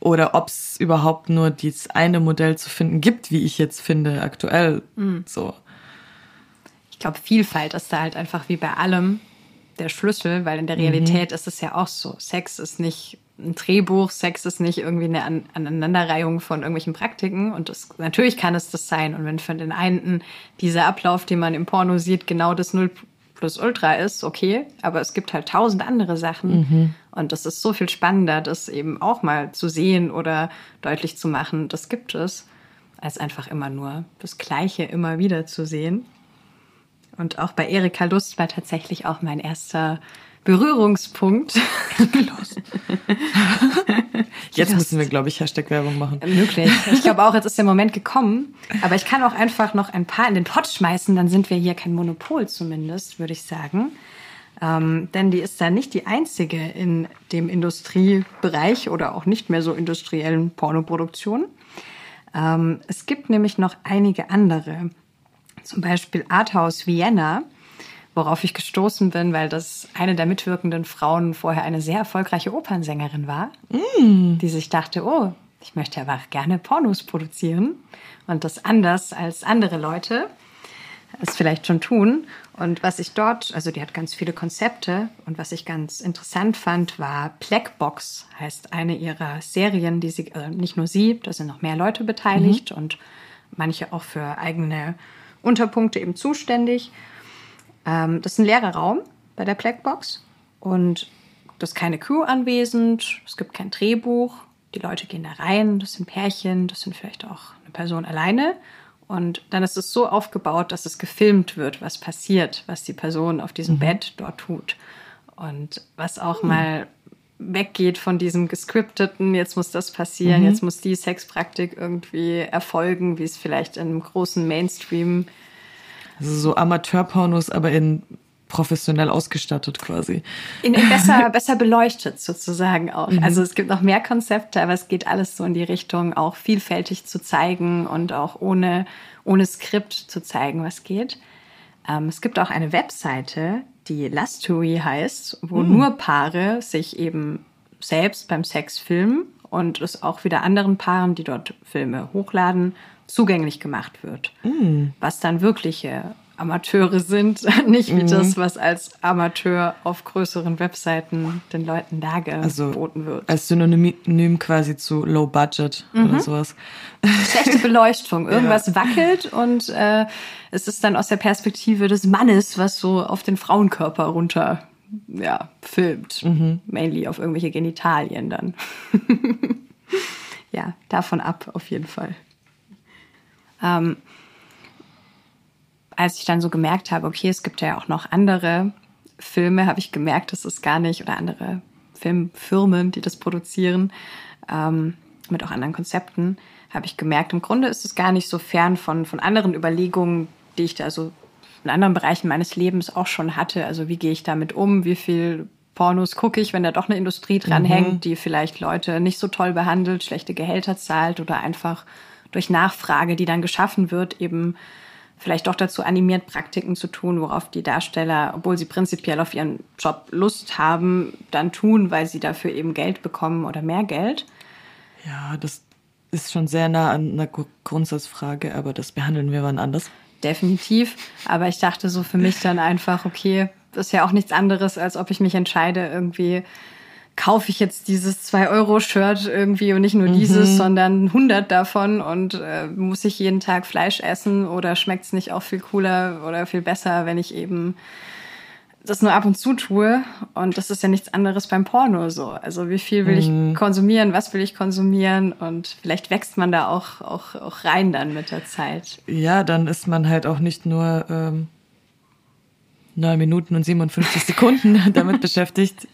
Oder ob es überhaupt nur dieses eine Modell zu finden gibt, wie ich jetzt finde, aktuell. Mhm. So. Ich glaube, Vielfalt ist da halt einfach wie bei allem der Schlüssel, weil in der Realität mhm. ist es ja auch so. Sex ist nicht ein Drehbuch, Sex ist nicht irgendwie eine An Aneinanderreihung von irgendwelchen Praktiken und das, natürlich kann es das sein. Und wenn für den einen dieser Ablauf, den man im Porno sieht, genau das Null plus Ultra ist, okay, aber es gibt halt tausend andere Sachen mhm. und das ist so viel spannender, das eben auch mal zu sehen oder deutlich zu machen, das gibt es, als einfach immer nur das Gleiche immer wieder zu sehen. Und auch bei Erika Lust war tatsächlich auch mein erster Berührungspunkt. Jetzt müssen wir, glaube ich, Hashtag-Werbung machen. Möglich. Ich glaube auch, jetzt ist der Moment gekommen. Aber ich kann auch einfach noch ein paar in den Pott schmeißen, dann sind wir hier kein Monopol zumindest, würde ich sagen. Ähm, denn die ist da nicht die einzige in dem Industriebereich oder auch nicht mehr so industriellen Pornoproduktion. Ähm, es gibt nämlich noch einige andere. Zum Beispiel Arthouse Vienna, worauf ich gestoßen bin, weil das eine der mitwirkenden Frauen vorher eine sehr erfolgreiche Opernsängerin war, mm. die sich dachte, oh, ich möchte aber gerne Pornos produzieren und das anders als andere Leute es vielleicht schon tun. Und was ich dort, also die hat ganz viele Konzepte und was ich ganz interessant fand, war Blackbox, heißt eine ihrer Serien, die sie, also nicht nur sie, da sind noch mehr Leute beteiligt mhm. und manche auch für eigene Unterpunkte eben zuständig. Ähm, das ist ein leerer Raum bei der Blackbox und das ist keine Crew anwesend, es gibt kein Drehbuch, die Leute gehen da rein, das sind Pärchen, das sind vielleicht auch eine Person alleine und dann ist es so aufgebaut, dass es gefilmt wird, was passiert, was die Person auf diesem mhm. Bett dort tut. Und was auch mhm. mal weggeht von diesem gescripteten, jetzt muss das passieren, mhm. jetzt muss die Sexpraktik irgendwie erfolgen, wie es vielleicht in einem großen Mainstream. Also so Amateurpornos, aber in professionell ausgestattet quasi. In, in besser, besser beleuchtet sozusagen auch. Mhm. Also es gibt noch mehr Konzepte, aber es geht alles so in die Richtung, auch vielfältig zu zeigen und auch ohne, ohne Skript zu zeigen, was geht. Ähm, es gibt auch eine Webseite, die Lustory heißt, wo mhm. nur Paare sich eben selbst beim Sex filmen und es auch wieder anderen Paaren, die dort Filme hochladen, zugänglich gemacht wird. Mhm. Was dann wirkliche Amateure sind, nicht wie mhm. das, was als Amateur auf größeren Webseiten den Leuten dargeboten also, wird. Als Synonym quasi zu Low Budget mhm. oder sowas. Schlechte Beleuchtung. Irgendwas ja. wackelt und äh, es ist dann aus der Perspektive des Mannes, was so auf den Frauenkörper runter ja, filmt. Mhm. Mainly auf irgendwelche Genitalien dann. ja, davon ab auf jeden Fall. Ähm, als ich dann so gemerkt habe, okay, es gibt ja auch noch andere Filme, habe ich gemerkt, dass es gar nicht, oder andere Filmfirmen, die das produzieren, ähm, mit auch anderen Konzepten, habe ich gemerkt, im Grunde ist es gar nicht so fern von, von anderen Überlegungen, die ich da so in anderen Bereichen meines Lebens auch schon hatte. Also wie gehe ich damit um? Wie viel Pornos gucke ich, wenn da doch eine Industrie dranhängt, mhm. die vielleicht Leute nicht so toll behandelt, schlechte Gehälter zahlt oder einfach durch Nachfrage, die dann geschaffen wird, eben vielleicht doch dazu animiert, Praktiken zu tun, worauf die Darsteller, obwohl sie prinzipiell auf ihren Job Lust haben, dann tun, weil sie dafür eben Geld bekommen oder mehr Geld. Ja, das ist schon sehr nah an einer Grundsatzfrage, aber das behandeln wir wann anders. Definitiv. Aber ich dachte so für mich dann einfach, okay, das ist ja auch nichts anderes, als ob ich mich entscheide, irgendwie kaufe ich jetzt dieses 2-Euro-Shirt irgendwie und nicht nur mhm. dieses, sondern 100 davon und äh, muss ich jeden Tag Fleisch essen oder schmeckt es nicht auch viel cooler oder viel besser, wenn ich eben das nur ab und zu tue und das ist ja nichts anderes beim Porno so. Also wie viel will mhm. ich konsumieren, was will ich konsumieren und vielleicht wächst man da auch, auch, auch rein dann mit der Zeit. Ja, dann ist man halt auch nicht nur ähm, 9 Minuten und 57 Sekunden damit beschäftigt,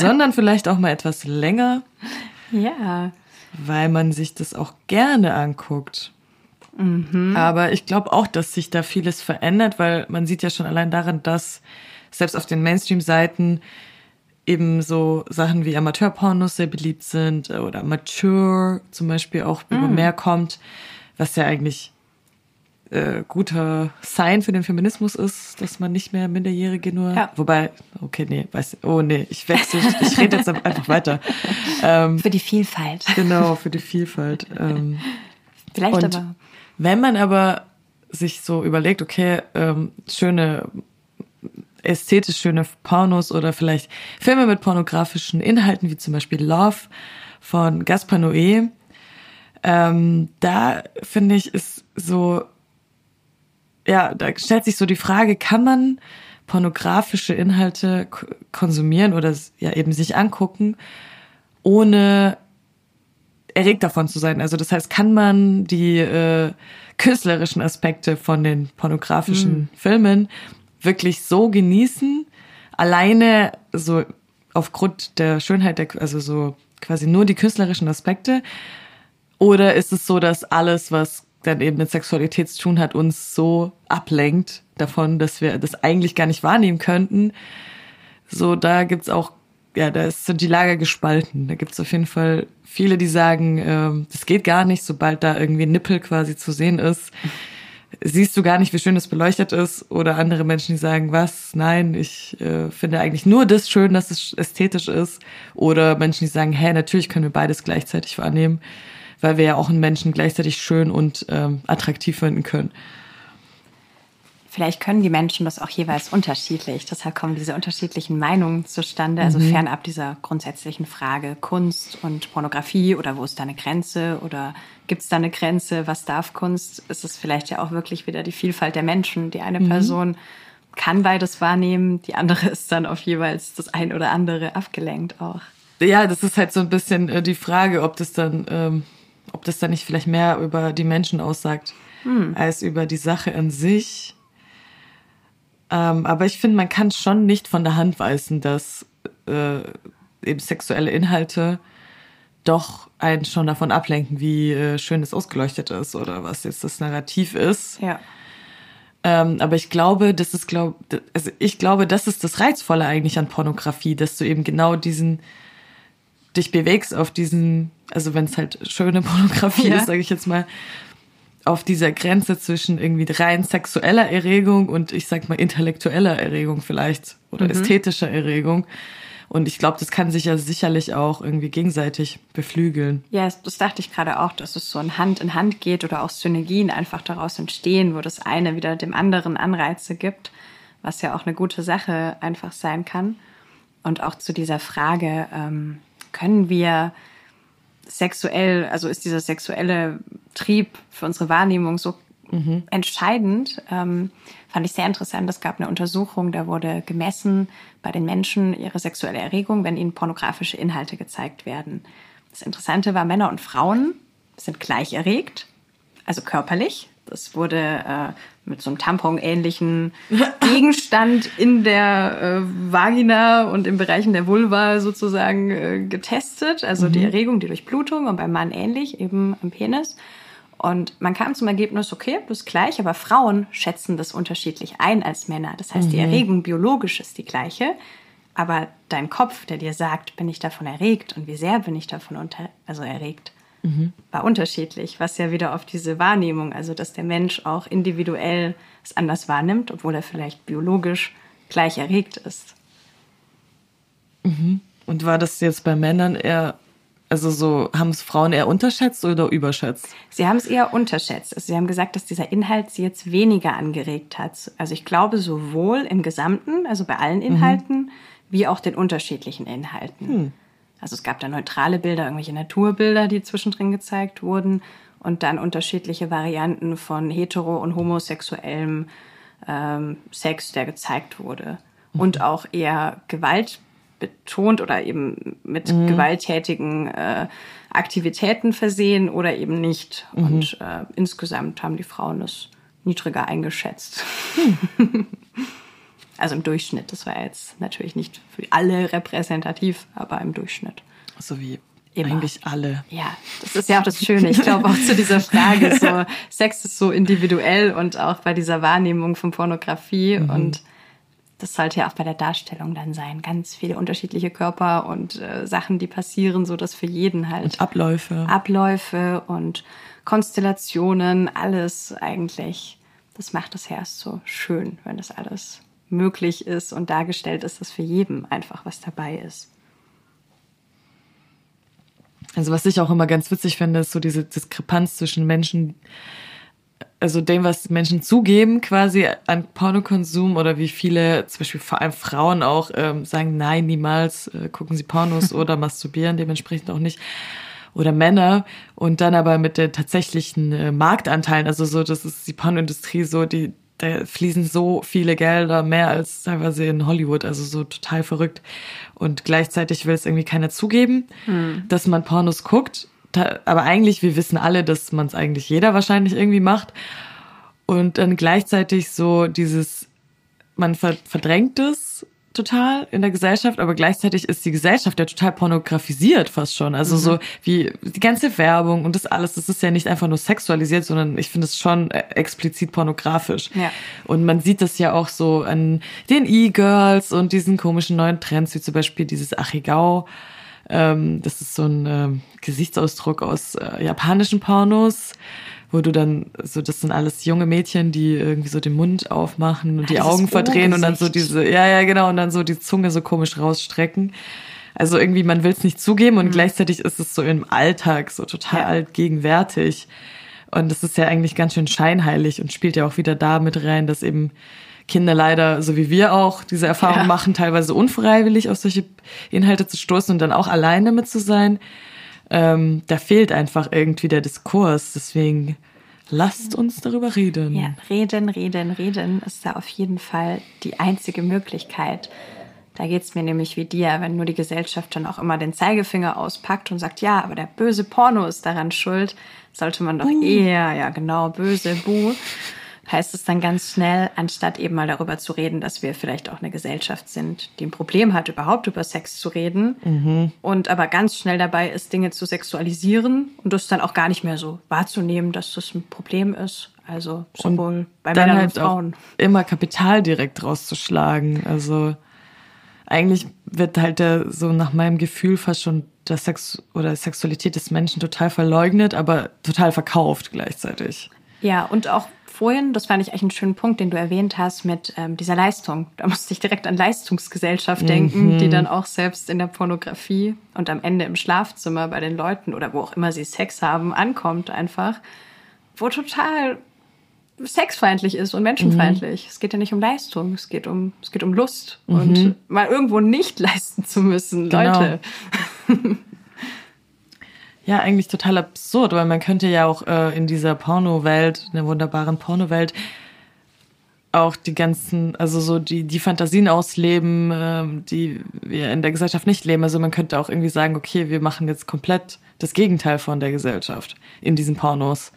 sondern vielleicht auch mal etwas länger. Ja. Weil man sich das auch gerne anguckt. Mhm. Aber ich glaube auch, dass sich da vieles verändert, weil man sieht ja schon allein daran, dass selbst auf den Mainstream-Seiten eben so Sachen wie Amateurpornos sehr beliebt sind oder Mature zum Beispiel auch mhm. über mehr kommt, was ja eigentlich äh, guter Sign für den Feminismus ist, dass man nicht mehr Minderjährige nur. Ja. Wobei, okay, nee, weiß, oh nee, ich wechsle, ich rede jetzt einfach weiter. Ähm, für die Vielfalt. Genau, für die Vielfalt. Ähm, Vielleicht aber. Wenn man aber sich so überlegt, okay, ähm, schöne ästhetisch schöne Pornos oder vielleicht Filme mit pornografischen Inhalten, wie zum Beispiel Love von Gaspar Noé. Ähm, da finde ich, ist so ja, da stellt sich so die Frage, kann man pornografische Inhalte konsumieren oder ja eben sich angucken, ohne erregt davon zu sein. Also das heißt, kann man die äh, künstlerischen Aspekte von den pornografischen mhm. Filmen wirklich so genießen, alleine so aufgrund der Schönheit, der, also so quasi nur die künstlerischen Aspekte? Oder ist es so, dass alles, was dann eben mit Sexualität zu tun hat, uns so ablenkt davon, dass wir das eigentlich gar nicht wahrnehmen könnten? So, da gibt's auch, ja, da sind die Lager gespalten. Da gibt's auf jeden Fall viele, die sagen, äh, das geht gar nicht, sobald da irgendwie ein Nippel quasi zu sehen ist siehst du gar nicht, wie schön es beleuchtet ist. Oder andere Menschen, die sagen, was? Nein, ich äh, finde eigentlich nur das schön, dass es ästhetisch ist. Oder Menschen, die sagen, hä, natürlich können wir beides gleichzeitig wahrnehmen, weil wir ja auch einen Menschen gleichzeitig schön und ähm, attraktiv finden können. Vielleicht können die Menschen das auch jeweils unterschiedlich. Deshalb kommen diese unterschiedlichen Meinungen zustande. Also mhm. fernab dieser grundsätzlichen Frage Kunst und Pornografie oder wo ist da eine Grenze oder gibt es da eine Grenze, was darf Kunst? Ist es vielleicht ja auch wirklich wieder die Vielfalt der Menschen. Die eine mhm. Person kann beides wahrnehmen, die andere ist dann auf jeweils das ein oder andere abgelenkt auch. Ja, das ist halt so ein bisschen äh, die Frage, ob das dann, ähm, ob das dann nicht vielleicht mehr über die Menschen aussagt, hm. als über die Sache an sich. Ähm, aber ich finde, man kann schon nicht von der Hand weisen, dass äh, eben sexuelle Inhalte doch einen schon davon ablenken, wie äh, schön es ausgeleuchtet ist oder was jetzt das Narrativ ist. Ja. Ähm, aber ich glaube, das ist glaub, also ich glaube, das ist das Reizvolle eigentlich an Pornografie, dass du eben genau diesen dich bewegst auf diesen, also wenn es halt schöne Pornografie ja. ist, sage ich jetzt mal, auf dieser Grenze zwischen irgendwie rein sexueller Erregung und ich sag mal intellektueller Erregung vielleicht oder mhm. ästhetischer Erregung. Und ich glaube, das kann sich ja sicherlich auch irgendwie gegenseitig beflügeln. Ja, das dachte ich gerade auch, dass es so ein Hand in Hand geht oder auch Synergien einfach daraus entstehen, wo das eine wieder dem anderen Anreize gibt, was ja auch eine gute Sache einfach sein kann. Und auch zu dieser Frage, ähm, können wir sexuell, also ist dieser sexuelle Trieb für unsere Wahrnehmung so mhm. entscheidend. Ähm, fand ich sehr interessant. Es gab eine Untersuchung, da wurde gemessen bei den Menschen ihre sexuelle Erregung, wenn ihnen pornografische Inhalte gezeigt werden. Das Interessante war, Männer und Frauen sind gleich erregt, also körperlich. Das wurde äh, mit so einem Tampon-ähnlichen Gegenstand in der äh, Vagina und in Bereichen der Vulva sozusagen äh, getestet. Also mhm. die Erregung, die Durchblutung und beim Mann ähnlich, eben am Penis. Und man kam zum Ergebnis, okay, das ist gleich, aber Frauen schätzen das unterschiedlich ein als Männer. Das heißt, mhm. die Erregung biologisch ist die gleiche, aber dein Kopf, der dir sagt, bin ich davon erregt und wie sehr bin ich davon unter, also erregt, mhm. war unterschiedlich, was ja wieder auf diese Wahrnehmung, also dass der Mensch auch individuell es anders wahrnimmt, obwohl er vielleicht biologisch gleich erregt ist. Mhm. Und war das jetzt bei Männern eher also so, haben es Frauen eher unterschätzt oder überschätzt? Sie haben es eher unterschätzt. Also sie haben gesagt, dass dieser Inhalt sie jetzt weniger angeregt hat. Also ich glaube sowohl im Gesamten, also bei allen Inhalten, mhm. wie auch den unterschiedlichen Inhalten. Hm. Also es gab da neutrale Bilder, irgendwelche Naturbilder, die zwischendrin gezeigt wurden und dann unterschiedliche Varianten von hetero- und homosexuellem ähm, Sex, der gezeigt wurde. Mhm. Und auch eher Gewalt betont oder eben mit mhm. gewalttätigen äh, Aktivitäten versehen oder eben nicht. Mhm. Und äh, insgesamt haben die Frauen es niedriger eingeschätzt. Hm. also im Durchschnitt. Das war jetzt natürlich nicht für alle repräsentativ, aber im Durchschnitt. So wie Immer. Eigentlich alle. Ja, das ist ja auch das Schöne. Ich glaube auch zu dieser Frage, so Sex ist so individuell und auch bei dieser Wahrnehmung von Pornografie mhm. und das sollte ja auch bei der Darstellung dann sein. Ganz viele unterschiedliche Körper und äh, Sachen, die passieren, so dass für jeden halt. Und Abläufe. Abläufe und Konstellationen, alles eigentlich. Das macht das erst so schön, wenn das alles möglich ist und dargestellt ist, dass für jeden einfach was dabei ist. Also was ich auch immer ganz witzig finde, ist so diese Diskrepanz zwischen Menschen, also dem, was Menschen zugeben quasi an Pornokonsum oder wie viele, zum Beispiel vor allem Frauen auch, ähm, sagen, nein, niemals äh, gucken sie Pornos oder masturbieren, dementsprechend auch nicht. Oder Männer und dann aber mit den tatsächlichen äh, Marktanteilen, also so, das ist die Pornoindustrie so, die, da fließen so viele Gelder, mehr als teilweise in Hollywood, also so total verrückt. Und gleichzeitig will es irgendwie keiner zugeben, hm. dass man Pornos guckt aber eigentlich, wir wissen alle, dass man es eigentlich jeder wahrscheinlich irgendwie macht. Und dann gleichzeitig so dieses, man verdrängt es total in der Gesellschaft, aber gleichzeitig ist die Gesellschaft ja total pornografisiert fast schon. Also mhm. so wie die ganze Werbung und das alles, das ist ja nicht einfach nur sexualisiert, sondern ich finde es schon äh, explizit pornografisch. Ja. Und man sieht das ja auch so an den E-Girls und diesen komischen neuen Trends, wie zum Beispiel dieses Achigao. Ähm, das ist so ein äh, Gesichtsausdruck aus äh, japanischen Pornos wo du dann, so das sind alles junge Mädchen, die irgendwie so den Mund aufmachen und ah, die Augen verdrehen und dann so diese, ja, ja, genau, und dann so die Zunge so komisch rausstrecken. Also irgendwie, man will es nicht zugeben und mhm. gleichzeitig ist es so im Alltag so total ja. altgegenwärtig. Und das ist ja eigentlich ganz schön scheinheilig und spielt ja auch wieder da mit rein, dass eben Kinder leider, so wie wir auch, diese Erfahrung ja. machen, teilweise unfreiwillig auf solche Inhalte zu stoßen und dann auch allein damit zu sein ähm, da fehlt einfach irgendwie der Diskurs. Deswegen lasst uns darüber reden. Ja, reden, reden, reden ist da auf jeden Fall die einzige Möglichkeit. Da geht's mir nämlich wie dir, wenn nur die Gesellschaft dann auch immer den Zeigefinger auspackt und sagt, ja, aber der böse Porno ist daran schuld, sollte man doch uh. eher, ja genau, böse, buh heißt es dann ganz schnell, anstatt eben mal darüber zu reden, dass wir vielleicht auch eine Gesellschaft sind, die ein Problem hat, überhaupt über Sex zu reden mhm. und aber ganz schnell dabei ist, Dinge zu sexualisieren und das dann auch gar nicht mehr so wahrzunehmen, dass das ein Problem ist. Also sowohl und bei Männern halt und Frauen. immer Kapital direkt rauszuschlagen. Also eigentlich wird halt der, so nach meinem Gefühl fast schon der Sex oder Sexualität des Menschen total verleugnet, aber total verkauft gleichzeitig. Ja, und auch vorhin, das fand ich echt einen schönen Punkt, den du erwähnt hast mit ähm, dieser Leistung. Da musste ich direkt an Leistungsgesellschaft denken, mhm. die dann auch selbst in der Pornografie und am Ende im Schlafzimmer bei den Leuten oder wo auch immer sie Sex haben, ankommt einfach, wo total sexfeindlich ist und menschenfeindlich. Mhm. Es geht ja nicht um Leistung, es geht um, es geht um Lust mhm. und mal irgendwo nicht leisten zu müssen, genau. Leute. Ja, eigentlich total absurd, weil man könnte ja auch äh, in dieser Pornowelt, in der wunderbaren Pornowelt, auch die ganzen, also so die, die Fantasien ausleben, äh, die wir in der Gesellschaft nicht leben. Also man könnte auch irgendwie sagen, okay, wir machen jetzt komplett das Gegenteil von der Gesellschaft in diesen Pornos.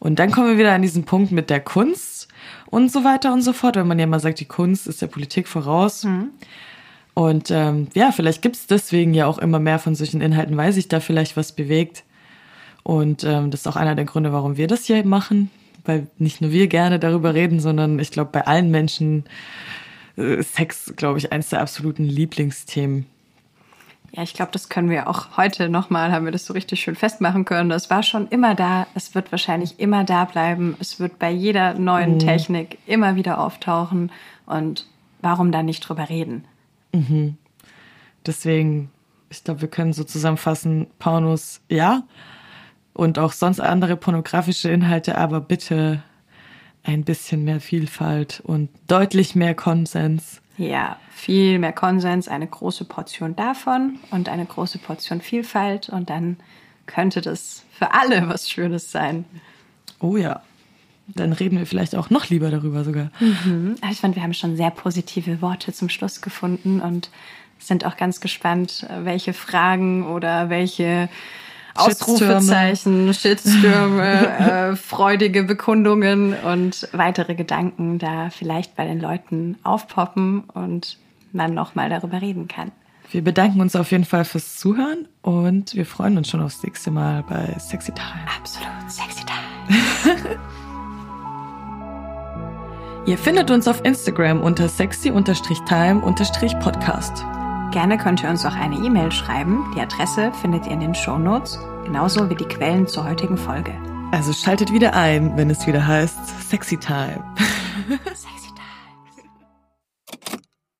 Und dann kommen wir wieder an diesen Punkt mit der Kunst und so weiter und so fort, wenn man ja mal sagt, die Kunst ist der Politik voraus. Mhm. Und ähm, ja, vielleicht gibt es deswegen ja auch immer mehr von solchen Inhalten, weil sich da vielleicht was bewegt. Und ähm, das ist auch einer der Gründe, warum wir das hier machen, weil nicht nur wir gerne darüber reden, sondern ich glaube, bei allen Menschen äh, Sex, glaube ich, eines der absoluten Lieblingsthemen. Ja, ich glaube, das können wir auch heute nochmal, haben wir das so richtig schön festmachen können. Das war schon immer da. Es wird wahrscheinlich immer da bleiben. Es wird bei jeder neuen mhm. Technik immer wieder auftauchen. Und warum da nicht drüber reden? Mhm. Deswegen, ich glaube, wir können so zusammenfassen, Pornos ja und auch sonst andere pornografische Inhalte, aber bitte ein bisschen mehr Vielfalt und deutlich mehr Konsens. Ja, viel mehr Konsens, eine große Portion davon und eine große Portion Vielfalt und dann könnte das für alle was Schönes sein. Oh ja dann reden wir vielleicht auch noch lieber darüber sogar. Mhm. Ich fand, wir haben schon sehr positive Worte zum Schluss gefunden und sind auch ganz gespannt, welche Fragen oder welche Ausrufezeichen, Shitstürme, äh, freudige Bekundungen und weitere Gedanken da vielleicht bei den Leuten aufpoppen und man nochmal darüber reden kann. Wir bedanken uns auf jeden Fall fürs Zuhören und wir freuen uns schon aufs nächste Mal bei Sexy Time. Absolut, Sexy Time. Ihr findet uns auf Instagram unter sexy-time-podcast. Gerne könnt ihr uns auch eine E-Mail schreiben. Die Adresse findet ihr in den Show Notes, genauso wie die Quellen zur heutigen Folge. Also schaltet wieder ein, wenn es wieder heißt Sexy Time. Sexy